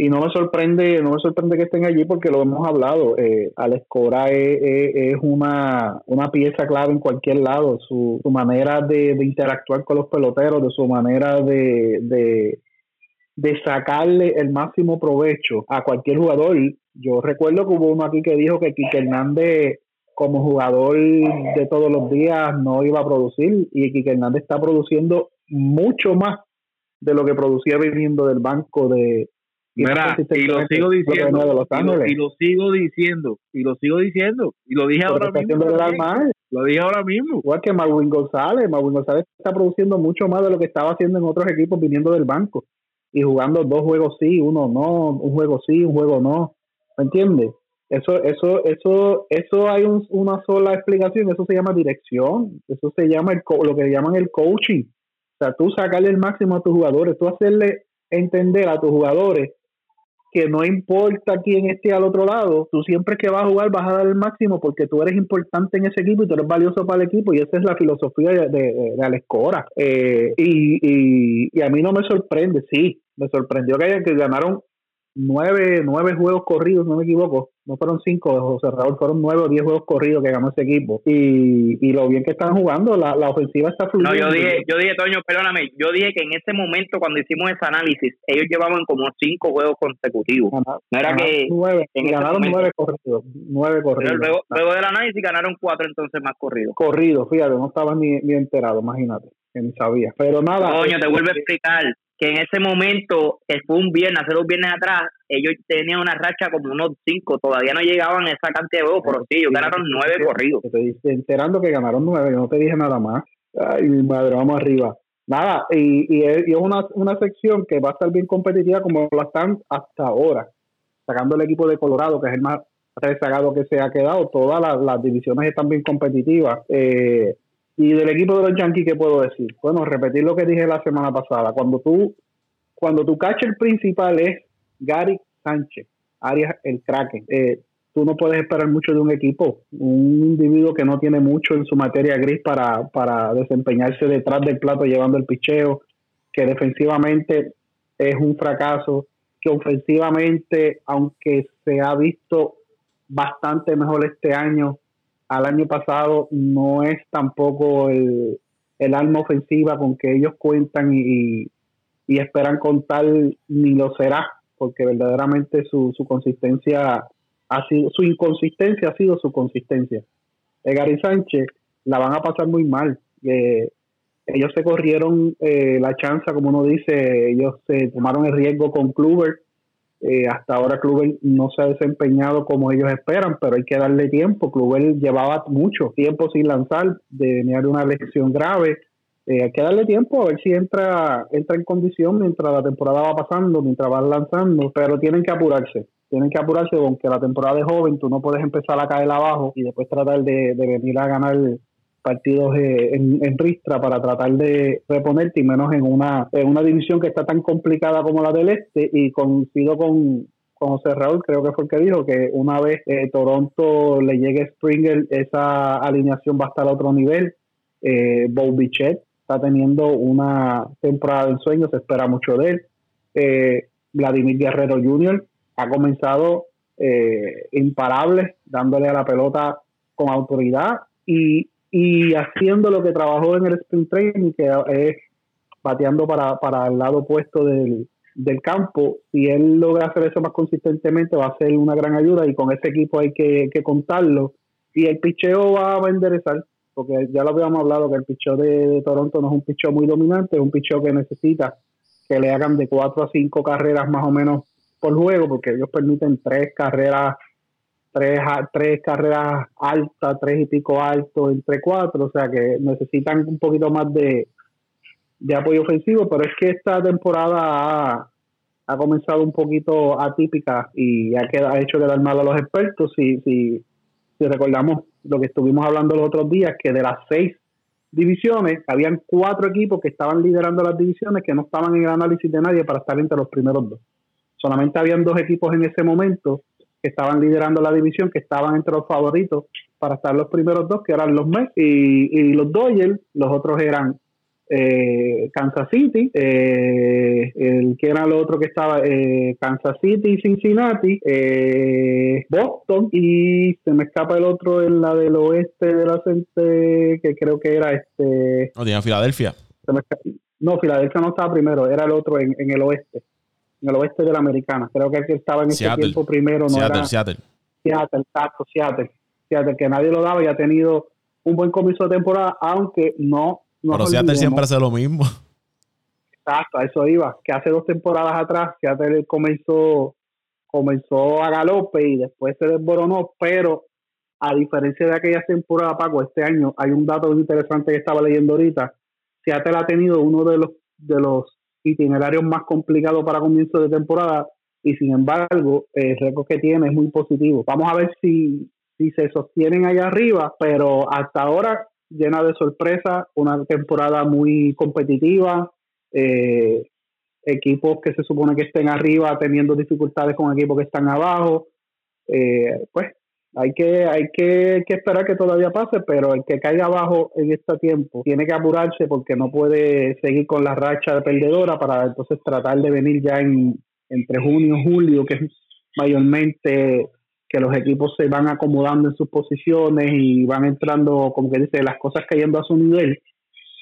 Y no me sorprende, no me sorprende que estén allí porque lo hemos hablado. Eh, Alex Cora es, una, una, pieza clave en cualquier lado. Su, su manera de, interactuar con los peloteros, de su manera de, de, de sacarle el máximo provecho a cualquier jugador. Yo recuerdo que hubo uno aquí que dijo que Quique Hernández como jugador de todos los días no iba a producir y Quique Hernández está produciendo mucho más de lo que producía viniendo del banco de y lo sigo diciendo y lo, sigo diciendo y lo sigo diciendo y lo dije ahora mismo lo dije ahora mismo igual que Marwin González Marwin González está produciendo mucho más de lo que estaba haciendo en otros equipos viniendo del banco y jugando dos juegos sí uno no un juego sí un juego no ¿me entiendes? Eso, eso, eso, eso hay una sola explicación, eso se llama dirección, eso se llama el lo que llaman el coaching. O sea, tú sacarle el máximo a tus jugadores, tú hacerle entender a tus jugadores que no importa quién esté al otro lado, tú siempre que vas a jugar vas a dar el máximo porque tú eres importante en ese equipo y tú eres valioso para el equipo y esa es la filosofía de, de, Alex Cora. Eh, y, y, a mí no me sorprende, sí, me sorprendió que, que ganaron nueve, nueve juegos corridos, no me equivoco, no fueron cinco, José Raúl, fueron nueve o diez juegos corridos que ganó ese equipo. Y, y lo bien que están jugando, la, la ofensiva está fluyendo. No, yo dije, yo dije, Toño, perdóname, yo dije que en ese momento, cuando hicimos ese análisis, ellos llevaban como cinco juegos consecutivos. no era que. Nueve, ganaron nueve corridos. Nueve corridos. luego, luego del análisis ganaron cuatro entonces más corridos. Corridos, fíjate, no estaba ni, ni enterado, imagínate, que ni sabía. Pero nada. Coño, te vuelvo a explicar que en ese momento, fue un viernes, hace dos viernes atrás, ellos tenían una racha como unos cinco, todavía no llegaban a esa cantidad de juegos, pero sí, ellos ganaron nueve corridos. Te estoy enterando que ganaron nueve, yo no te dije nada más. Ay, mi madre, vamos arriba. Nada, y, y, es, una, una sección que va a estar bien competitiva como la están hasta ahora, sacando el equipo de Colorado, que es el más rezagado que se ha quedado. Todas las, las divisiones están bien competitivas. Eh, y del equipo de los Yankees, ¿qué puedo decir? Bueno, repetir lo que dije la semana pasada. Cuando tú, cuando tu catcher principal es Gary Sánchez, Arias el Kraken, eh, tú no puedes esperar mucho de un equipo. Un individuo que no tiene mucho en su materia gris para, para desempeñarse detrás del plato llevando el picheo, que defensivamente es un fracaso, que ofensivamente, aunque se ha visto bastante mejor este año, al año pasado no es tampoco el, el alma ofensiva con que ellos cuentan y, y, esperan contar ni lo será porque verdaderamente su, su consistencia ha sido su inconsistencia ha sido su consistencia. Eh, Gary Sánchez la van a pasar muy mal eh, ellos se corrieron eh, la chance como uno dice ellos se tomaron el riesgo con Kluber eh, hasta ahora Kluber no se ha desempeñado como ellos esperan, pero hay que darle tiempo. Kluber llevaba mucho tiempo sin lanzar, de tener una lesión grave. Eh, hay que darle tiempo a ver si entra, entra en condición mientras la temporada va pasando, mientras va lanzando, pero tienen que apurarse. Tienen que apurarse, aunque la temporada es joven, tú no puedes empezar a caer abajo y después tratar de, de venir a ganar partidos eh, en, en, Ristra para tratar de reponerte y menos en una, en una división que está tan complicada como la del Este y coincido con, con José Raúl, creo que fue el que dijo que una vez eh, Toronto le llegue Springer, esa alineación va a estar a otro nivel. Eh, Bob Bichet está teniendo una temporada de ensueño, se espera mucho de él. Eh, Vladimir Guerrero Jr. ha comenzado imparable, dándole a la pelota con autoridad y y haciendo lo que trabajó en el sprint training, que es bateando para, para el lado opuesto del, del campo. Si él logra hacer eso más consistentemente, va a ser una gran ayuda y con ese equipo hay que, contarlo. Y el picheo va a enderezar, porque ya lo habíamos hablado que el picheo de, Toronto no es un picheo muy dominante, es un picheo que necesita que le hagan de cuatro a cinco carreras más o menos por juego, porque ellos permiten tres carreras tres, tres carreras altas, tres y pico altos entre cuatro, o sea que necesitan un poquito más de, de apoyo ofensivo, pero es que esta temporada ha, comenzado un poquito atípica y ha, quedado, ha hecho quedar mal a los expertos. Si, si, si recordamos lo que estuvimos hablando los otros días, que de las seis divisiones, habían cuatro equipos que estaban liderando las divisiones que no estaban en el análisis de nadie para estar entre los primeros dos. Solamente habían dos equipos en ese momento que estaban liderando la división, que estaban entre los favoritos para estar los primeros dos, que eran los Mets y, y los Dodgers, los otros eran eh, Kansas City, eh, el que era el otro que estaba, eh, Kansas City, Cincinnati, eh, Boston y se me escapa el otro en la del oeste de la gente que creo que era este. No, tenía Filadelfia. no, Filadelfia no estaba primero, era el otro en, el oeste, en el oeste de la americana. Creo que el que estaba en ese tiempo primero no Seattle, era. Seattle. Seattle, exacto, Seattle. Seattle, que nadie lo daba y ha tenido un buen comienzo de temporada, aunque no pero Seattle siempre hace lo mismo. Exacto, a eso iba. Que hace dos temporadas atrás Seattle comenzó, comenzó a galope y después se desboronó, pero a diferencia de aquella temporada, Paco, este año hay un dato interesante que estaba leyendo ahorita. Seattle ha tenido uno de los, de los itinerarios más complicados para comienzo de temporada y sin embargo el récord que tiene es muy positivo. Vamos a ver si, si se sostienen allá arriba, pero hasta ahora llena de sorpresas, una temporada muy competitiva, eh, equipos que se supone que estén arriba teniendo dificultades con equipos que están abajo. Eh, pues hay que hay que, esperar que todavía pase, pero el que caiga abajo en este tiempo tiene que apurarse porque no puede seguir con la racha de perdedora para entonces tratar de venir ya en entre junio y julio, que es mayormente que los equipos se van acomodando en sus posiciones y van entrando, como que dice, las cosas cayendo a su nivel,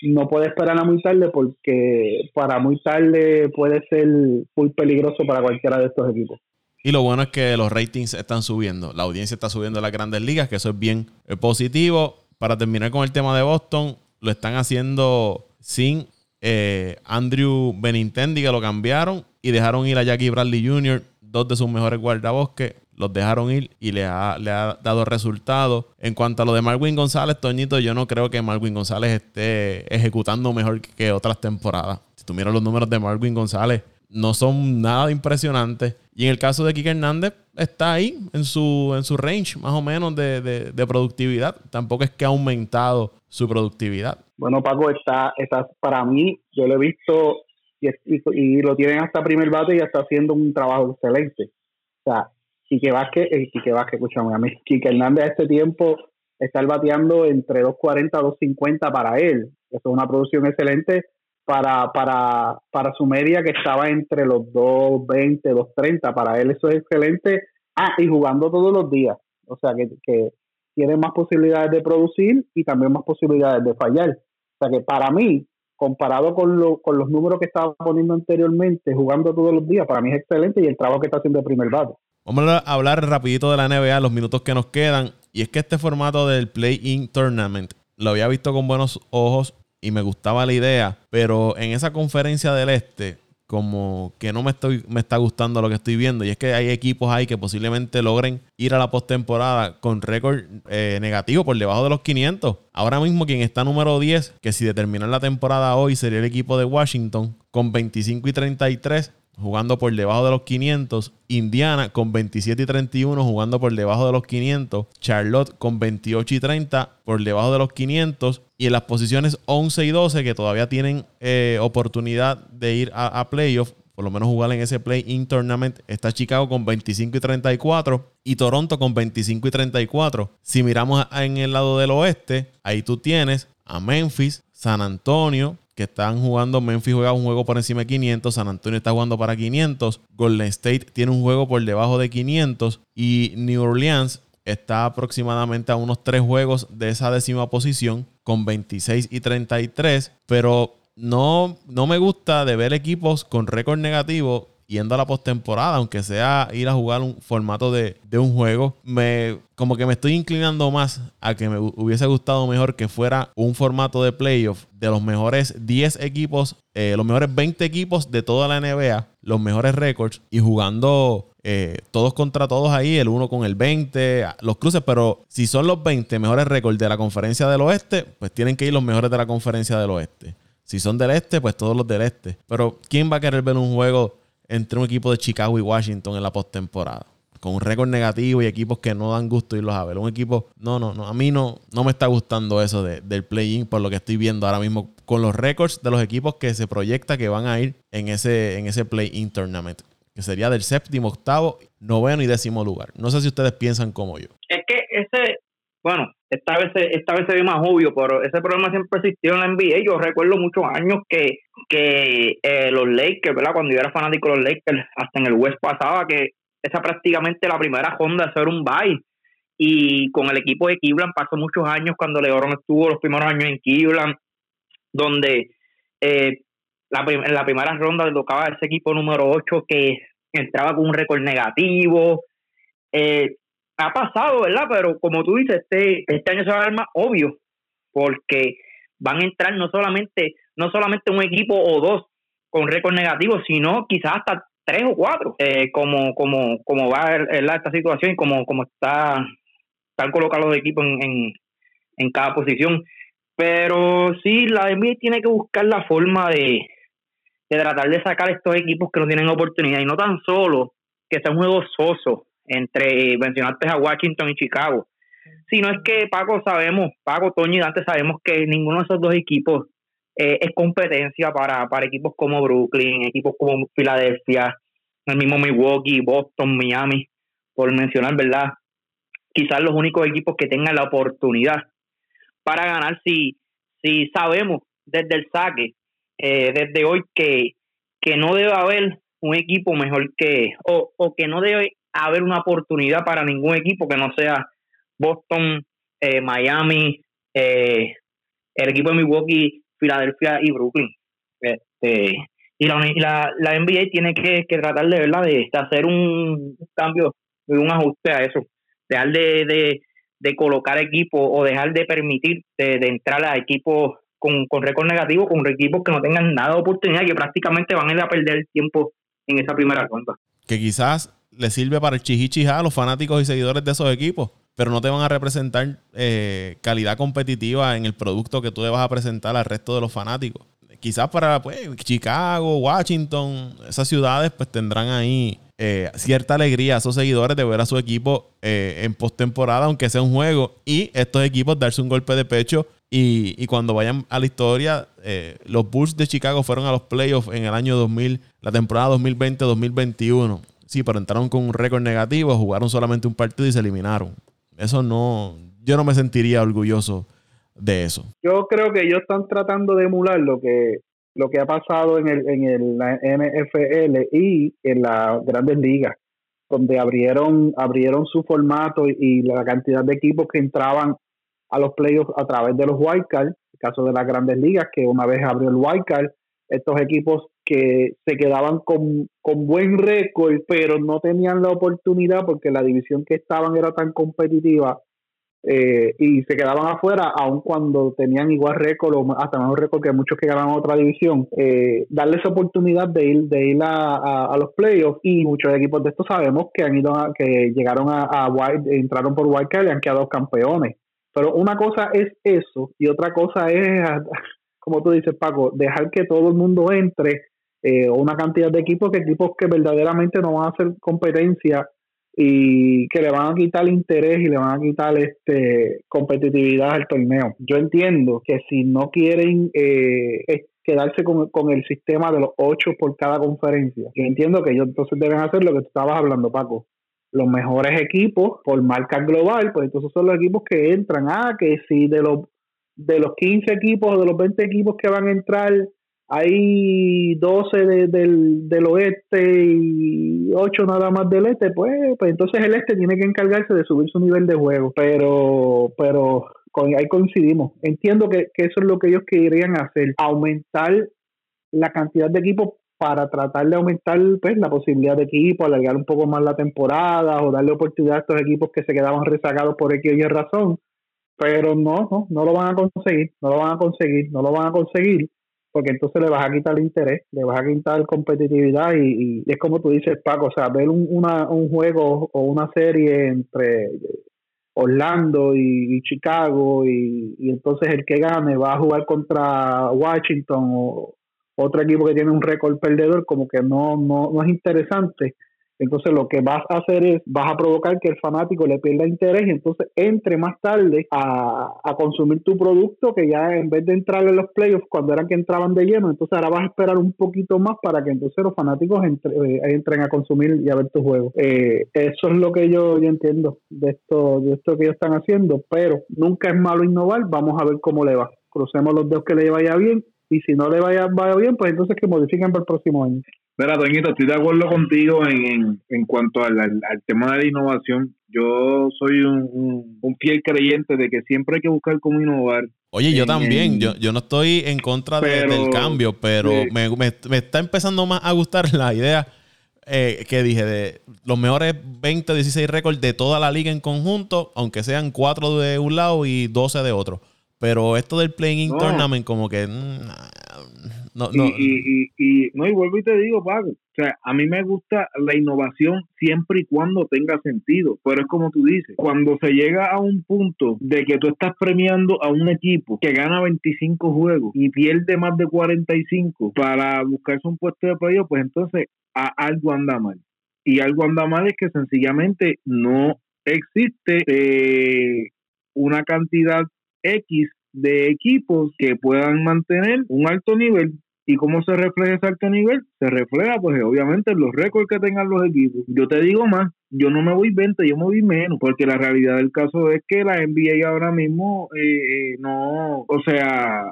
no puede esperar a muy tarde porque para muy tarde puede ser muy peligroso para cualquiera de estos equipos. Y lo bueno es que los ratings están subiendo, la audiencia está subiendo en las grandes ligas, que eso es bien eh, positivo. Para terminar con el tema de Boston, lo están haciendo sin eh, Andrew Benintendi, que lo cambiaron y dejaron ir a Jackie Bradley Jr., dos de sus mejores guardabosques los dejaron ir y le ha, le ha dado resultados. En cuanto a lo de Marwin González, Toñito, yo no creo que Marwin González esté ejecutando mejor que otras temporadas. Si tú miras los números de Marwin González, no son nada impresionantes. Y en el caso de Kike Hernández, está ahí en su, en su range más o menos de, de, productividad. Tampoco es que ha aumentado su productividad. Bueno, Paco, está, está para mí, yo lo he visto y, lo tienen hasta primer bate y está haciendo un trabajo excelente. O sea, Quique Vázquez, el Quique Vázquez, escúchame a mí, Quique Hernández a este tiempo está bateando entre 2.40 y 2.50 para él. Eso es una producción excelente para, para, para su media que estaba entre los 2.20, 2.30. Para él eso es excelente. Ah, y jugando todos los días. O sea que, que tiene más posibilidades de producir y también más posibilidades de fallar. O sea que para mí, comparado con, lo, con los números que estaba poniendo anteriormente, jugando todos los días, para mí es excelente y el trabajo que está haciendo el primer bate. Vamos a hablar rapidito de la NBA, los minutos que nos quedan. Y es que este formato del Play-In Tournament lo había visto con buenos ojos y me gustaba la idea. Pero en esa conferencia del este, como que no me, estoy, me está gustando lo que estoy viendo. Y es que hay equipos ahí que posiblemente logren ir a la postemporada con récord eh, negativo por debajo de los 500. Ahora mismo quien está número 10, que si determinan la temporada hoy sería el equipo de Washington con 25 y 33 jugando por debajo de los 500. Indiana con 27 y 31 jugando por debajo de los 500. Charlotte con 28 y 30 por debajo de los 500. Y en las posiciones 11 y 12 que todavía tienen eh, oportunidad de ir a, a playoff, por lo menos jugar en ese play-in tournament, está Chicago con 25 y 34 y Toronto con 25 y 34. Si miramos en el lado del oeste, ahí tú tienes a Memphis, San Antonio, que están jugando. Memphis juega un juego por encima de 500. San Antonio está jugando para 500. Golden State tiene un juego por debajo de 500. Y New Orleans está aproximadamente a unos 3 juegos de esa décima posición con 26 y 33. Pero no, no me gusta de ver equipos con récord negativo yendo a la postemporada, aunque sea ir a jugar un formato de, un juego, me como que me estoy inclinando más a que me hubiese gustado mejor que fuera un formato de playoff de los mejores 10 equipos, eh, los mejores 20 equipos de toda la NBA, los mejores récords y jugando eh, todos contra todos ahí, el uno con el 20, los cruces, pero si son los 20 mejores récords de la conferencia del oeste, pues tienen que ir los mejores de la conferencia del oeste. Si son del este, pues todos los del este. Pero ¿quién va a querer ver un juego entre un equipo de Chicago y Washington en la postemporada. Con un récord negativo y equipos que no dan gusto irlos a ver. Un equipo, no, no, no. A mí no, no me está gustando eso del play-in por lo que estoy viendo ahora mismo con los récords de los equipos que se proyecta que van a ir en ese, en ese play-in tournament. que sería del séptimo, octavo, noveno y décimo lugar. No sé si ustedes piensan como yo. Es que ese, bueno, esta vez, esta vez se ve más obvio, pero ese problema siempre existió en la NBA. Yo recuerdo muchos años que, que eh, los Lakers, ¿verdad? Cuando yo era fanático de los Lakers, hasta en el West pasaba que esa prácticamente la primera ronda de hacer un bye. Y con el equipo de Cleveland pasó muchos años cuando LeBron estuvo los primeros años en Cleveland, donde eh, la en la primera ronda le tocaba ese equipo número 8 que entraba con un récord negativo. Eh, ha pasado, ¿verdad? Pero como tú dices, este, este año se va a ver más obvio, porque van a entrar no solamente, no solamente un equipo o dos con récord negativo, sino quizás hasta tres o cuatro, eh, como, como, como va esta situación y como, como está, están colocados los equipos en, en, en cada posición. Pero sí, la NBA tiene que buscar la forma de, de tratar de sacar estos equipos que no tienen oportunidad y no tan solo que sea un juego soso entre mencionaste a Washington y Chicago, sino es que Paco sabemos, Paco, Toño y Dante sabemos que ninguno de esos dos equipos eh, es competencia para, para equipos como Brooklyn, equipos como Filadelfia, el mismo Milwaukee, Boston, Miami, por mencionar, ¿verdad? Quizás los únicos equipos que tengan la oportunidad para ganar si, si sabemos desde el saque eh, desde hoy que, que no debe haber un equipo mejor que, o, o que no debe haber una oportunidad para ningún equipo que no sea Boston, eh, Miami, eh, el equipo de Milwaukee, Filadelfia y Brooklyn. Este, y la, NBA tiene que, tratar de, ¿verdad? de, hacer un cambio, un ajuste a eso, dejar de, de, de colocar equipos o dejar de permitir de, entrar a equipos con, récord negativo, con equipos que no tengan nada de oportunidad, que prácticamente van a ir a perder tiempo en esa primera ronda. Que quizás le sirve para el a los fanáticos y seguidores de esos equipos, pero no te van a representar eh, calidad competitiva en el producto que tú le vas a presentar al resto de los fanáticos. Quizás para pues, Chicago, Washington, esas ciudades pues tendrán ahí eh, cierta alegría a esos seguidores de ver a su equipo eh, en postemporada, aunque sea un juego, y estos equipos darse un golpe de pecho. Y, cuando vayan a la historia, eh, los Bulls de Chicago fueron a los playoffs en el año 2000, la temporada 2020-2021. Sí, pero entraron con un récord negativo, jugaron solamente un partido y se eliminaron. Eso no, yo no me sentiría orgulloso de eso. Yo creo que ellos están tratando de emular lo que lo que ha pasado en el en el NFL y en las grandes ligas, donde abrieron abrieron su formato y, la cantidad de equipos que entraban a los playoffs a través de los wildcards, el caso de las grandes ligas, que una vez abrió el wildcard, estos equipos que se quedaban con, con buen récord, pero no tenían la oportunidad porque la división que estaban era tan competitiva eh, y se quedaban afuera, aun cuando tenían igual récord o hasta mejor récord que muchos que ganaban otra división, eh, darles oportunidad de ir, de ir a, a, los playoffs y muchos equipos de estos sabemos que han ido que llegaron a, a entraron por Wildcard y han quedado campeones. Pero una cosa es eso y otra cosa es, como tú dices Paco, dejar que todo el mundo entre eh, una cantidad de equipos que equipos que verdaderamente no van a hacer competencia y que le van a quitar interés y le van a quitar este competitividad al torneo. Yo entiendo que si no quieren eh, quedarse con, con, el sistema de los ocho por cada conferencia, yo entiendo que ellos entonces deben hacer lo que tú estabas hablando, Paco. Los mejores equipos por marca global, pues entonces son los equipos que entran. Ah, que si de los de los 15 equipos o de los 20 equipos que van a entrar, hay 12 del, del oeste y 8 nada más del este, pues, pues entonces el este tiene que encargarse de subir su nivel de juego. Pero, pero ahí coincidimos. Entiendo que, eso es lo que ellos querían hacer, aumentar la cantidad de equipos para tratar de aumentar pues, la posibilidad de equipo, alargar un poco más la temporada o darle oportunidad a estos equipos que se quedaban rezagados por X y razón. Pero no, no, no lo van a conseguir, no lo van a conseguir, no lo van a conseguir porque entonces le vas a quitar el interés, le vas a quitar competitividad y, es como tú dices, Paco, o sea, ver un, una, un juego o una serie entre Orlando y, Chicago y, entonces el que gane va a jugar contra Washington o otro equipo que tiene un récord perdedor, como que no, no, no es interesante. Entonces lo que vas a hacer es, vas a provocar que el fanático le pierda interés y entonces entre más tarde a, consumir tu producto que ya en vez de entrar en los playoffs cuando eran que entraban de lleno, entonces ahora vas a esperar un poquito más para que entonces los fanáticos eh, entren a consumir y a ver tu juego. Eh, eso es lo que yo, yo entiendo de esto, de esto que ellos están haciendo, pero nunca es malo innovar, vamos a ver cómo le va. Crucemos los dedos que le vaya bien y si no le vaya, vaya bien, pues entonces que modifiquen para el próximo año. Mira, Toñito, estoy de acuerdo contigo en, en, cuanto al, tema de la innovación. Yo soy un, un, fiel creyente de que siempre hay que buscar cómo innovar. Oye, yo también, yo, yo no estoy en contra del cambio, pero me, me, está empezando más a gustar la idea eh, que dije de los mejores 20, 16 récords de toda la liga en conjunto, aunque sean 4 de un lado y 12 de otro. Pero esto del playing tournament, como que. Mm, no, no. Y, y, no, y vuelvo y te digo, Paco. O sea, a mí me gusta la innovación siempre y cuando tenga sentido. Pero es como tú dices, cuando se llega a un punto de que tú estás premiando a un equipo que gana 25 juegos y pierde más de 45 para buscarse un puesto de playoff, pues entonces a algo anda mal. Y algo anda mal es que sencillamente no existe eh, una cantidad X de equipos que puedan mantener un alto nivel. ¿Y cómo se refleja ese alto nivel? Se refleja, pues obviamente, en los récords que tengan los equipos. Yo te digo más, yo no me voy 20, yo me voy menos, porque la realidad del caso es que la NBA ahora mismo eh, eh, no, o sea,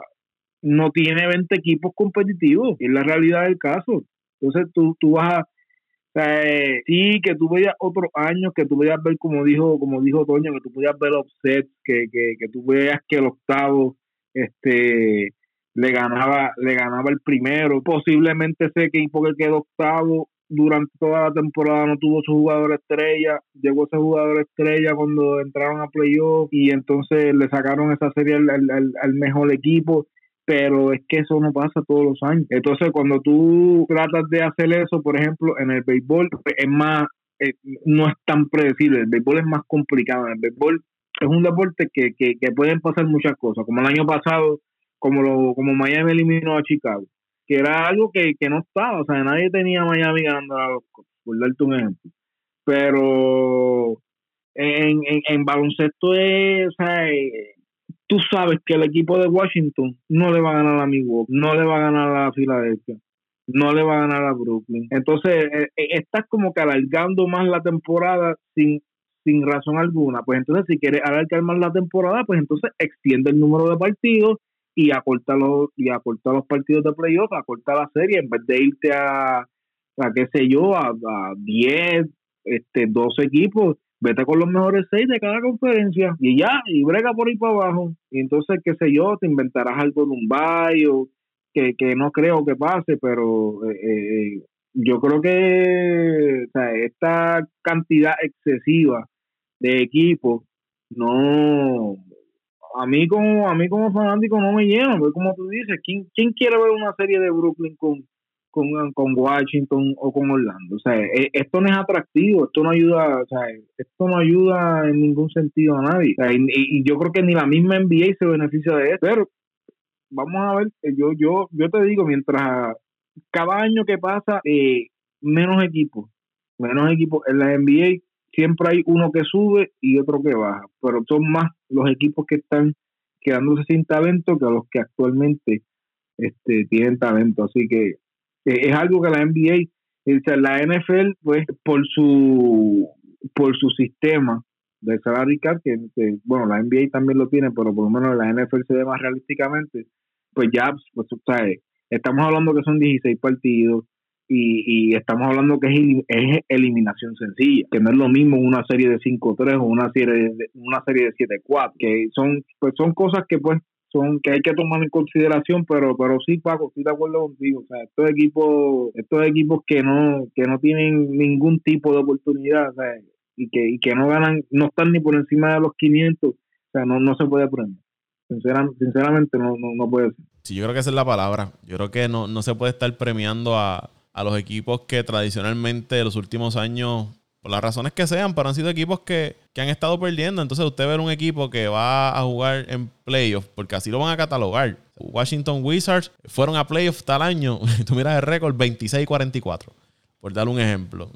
no tiene 20 equipos competitivos, es la realidad del caso. Entonces tú, tú vas a, eh, sí, que tú veías otros años, que tú veías ver, como dijo como dijo Toño, que tú podías ver offset, que, que, que tú veías que el octavo este le ganaba le ganaba el primero. Posiblemente sé que porque quedó octavo durante toda la temporada no tuvo su jugador estrella, llegó ese jugador estrella cuando entraron a playoff y entonces le sacaron esa serie al, al mejor equipo. Pero es que eso no pasa todos los años. Entonces, cuando tú tratas de hacer eso, por ejemplo, en el béisbol, pues, es más, eh, no es tan predecible, el béisbol es más complicado, el béisbol es un deporte que, que, que pueden pasar muchas cosas, como el año pasado, como lo como Miami eliminó a Chicago, que era algo que, que no estaba, o sea, nadie tenía Miami ganando a los por darte un ejemplo. Pero en, en, en baloncesto es, o eh, tú sabes que el equipo de Washington no le va a ganar a Milwaukee, no le va a ganar a Filadelfia, no le va a ganar a Brooklyn. Entonces, eh, eh, estás como que alargando más la temporada sin, sin razón alguna. Pues entonces, si quieres alargar más la temporada, pues entonces extiende el número de partidos y acorta los, y acorta los partidos de playoff, acorta la serie, en vez de irte a, a qué sé yo, a, a 10, este, 12 equipos, vete con los mejores seis de cada conferencia y ya, y brega por ahí para abajo. Y entonces, qué sé yo, te inventarás algo de un bayo, que, que no creo que pase, pero eh, eh, yo creo que esta cantidad excesiva de equipos no a mí como a mí como fanático no me llena, porque como tú dices, ¿quién, quién quiere ver una serie de Brooklyn con con, con Washington o con Orlando. O sea, e, esto no es atractivo, esto no ayuda, o sea, esto no ayuda en ningún sentido a nadie. y, yo creo que ni la misma NBA se beneficia de esto. Pero vamos a ver, eh, yo, yo, yo te digo, mientras cada año que pasa, eh, menos equipos, menos equipos en la NBA siempre hay uno que sube y otro que baja, pero son más los equipos que están quedándose sin talento que los que actualmente este, tienen talento. Así que es algo que la NBA, la NFL, pues por su por su sistema de salary cap, que, bueno, la NBA también lo tiene, pero por lo menos la NFL se ve más realísticamente, pues ya, pues, estamos hablando que son 16 partidos y, y estamos hablando que es, eliminación sencilla, que no es lo mismo una serie de 5-3 o una serie de, una serie de 7-4, que son, pues son cosas que pues son que hay que tomar en consideración, pero pero sí, Paco, estoy de acuerdo contigo. O sea, estos equipos, estos equipos que no que no tienen ningún tipo de oportunidad y, que, y que no ganan, no están ni por encima de los 500, o sea, no, no se puede aprender. sinceramente, no, no, no puede ser. Yo creo que esa es la palabra. Yo creo que no, no se puede estar premiando a, a los equipos que tradicionalmente en los últimos años por las razones que sean, pero han sido equipos que, han estado perdiendo. Entonces, usted ver un equipo que va a jugar en playoffs, porque así lo van a catalogar. Washington Wizards fueron a playoffs tal año. Tú miras el récord 26-44, por dar un ejemplo.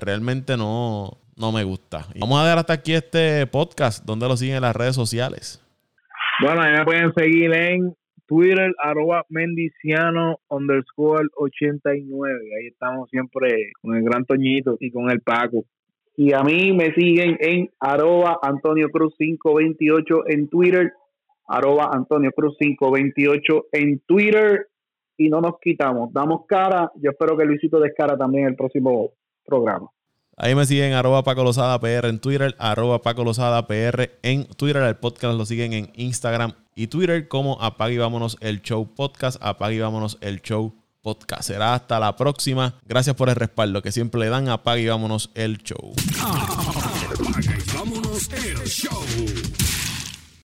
realmente no, no me gusta. vamos a dar hasta aquí este podcast. ¿Dónde lo siguen en las redes sociales? Bueno, me pueden seguir en Twitter, arroba mendiciano underscore 89. Ahí estamos siempre con el gran Toñito y con el Paco. Y a mí me siguen en arroba Antonio Cruz 528 en Twitter, arroba Antonio Cruz 528 en Twitter y no nos quitamos, damos cara. Yo espero que Luisito descara también el próximo programa. Ahí me siguen arroba Paco Lozada PR en Twitter, arroba Paco Lozada PR en Twitter. El podcast lo siguen en Instagram y Twitter como Apague y Vámonos el Show Podcast. Apague y Vámonos el Show Podcast. Será hasta la próxima. Gracias por el respaldo que siempre le dan. Show. Apague y Vámonos el Show.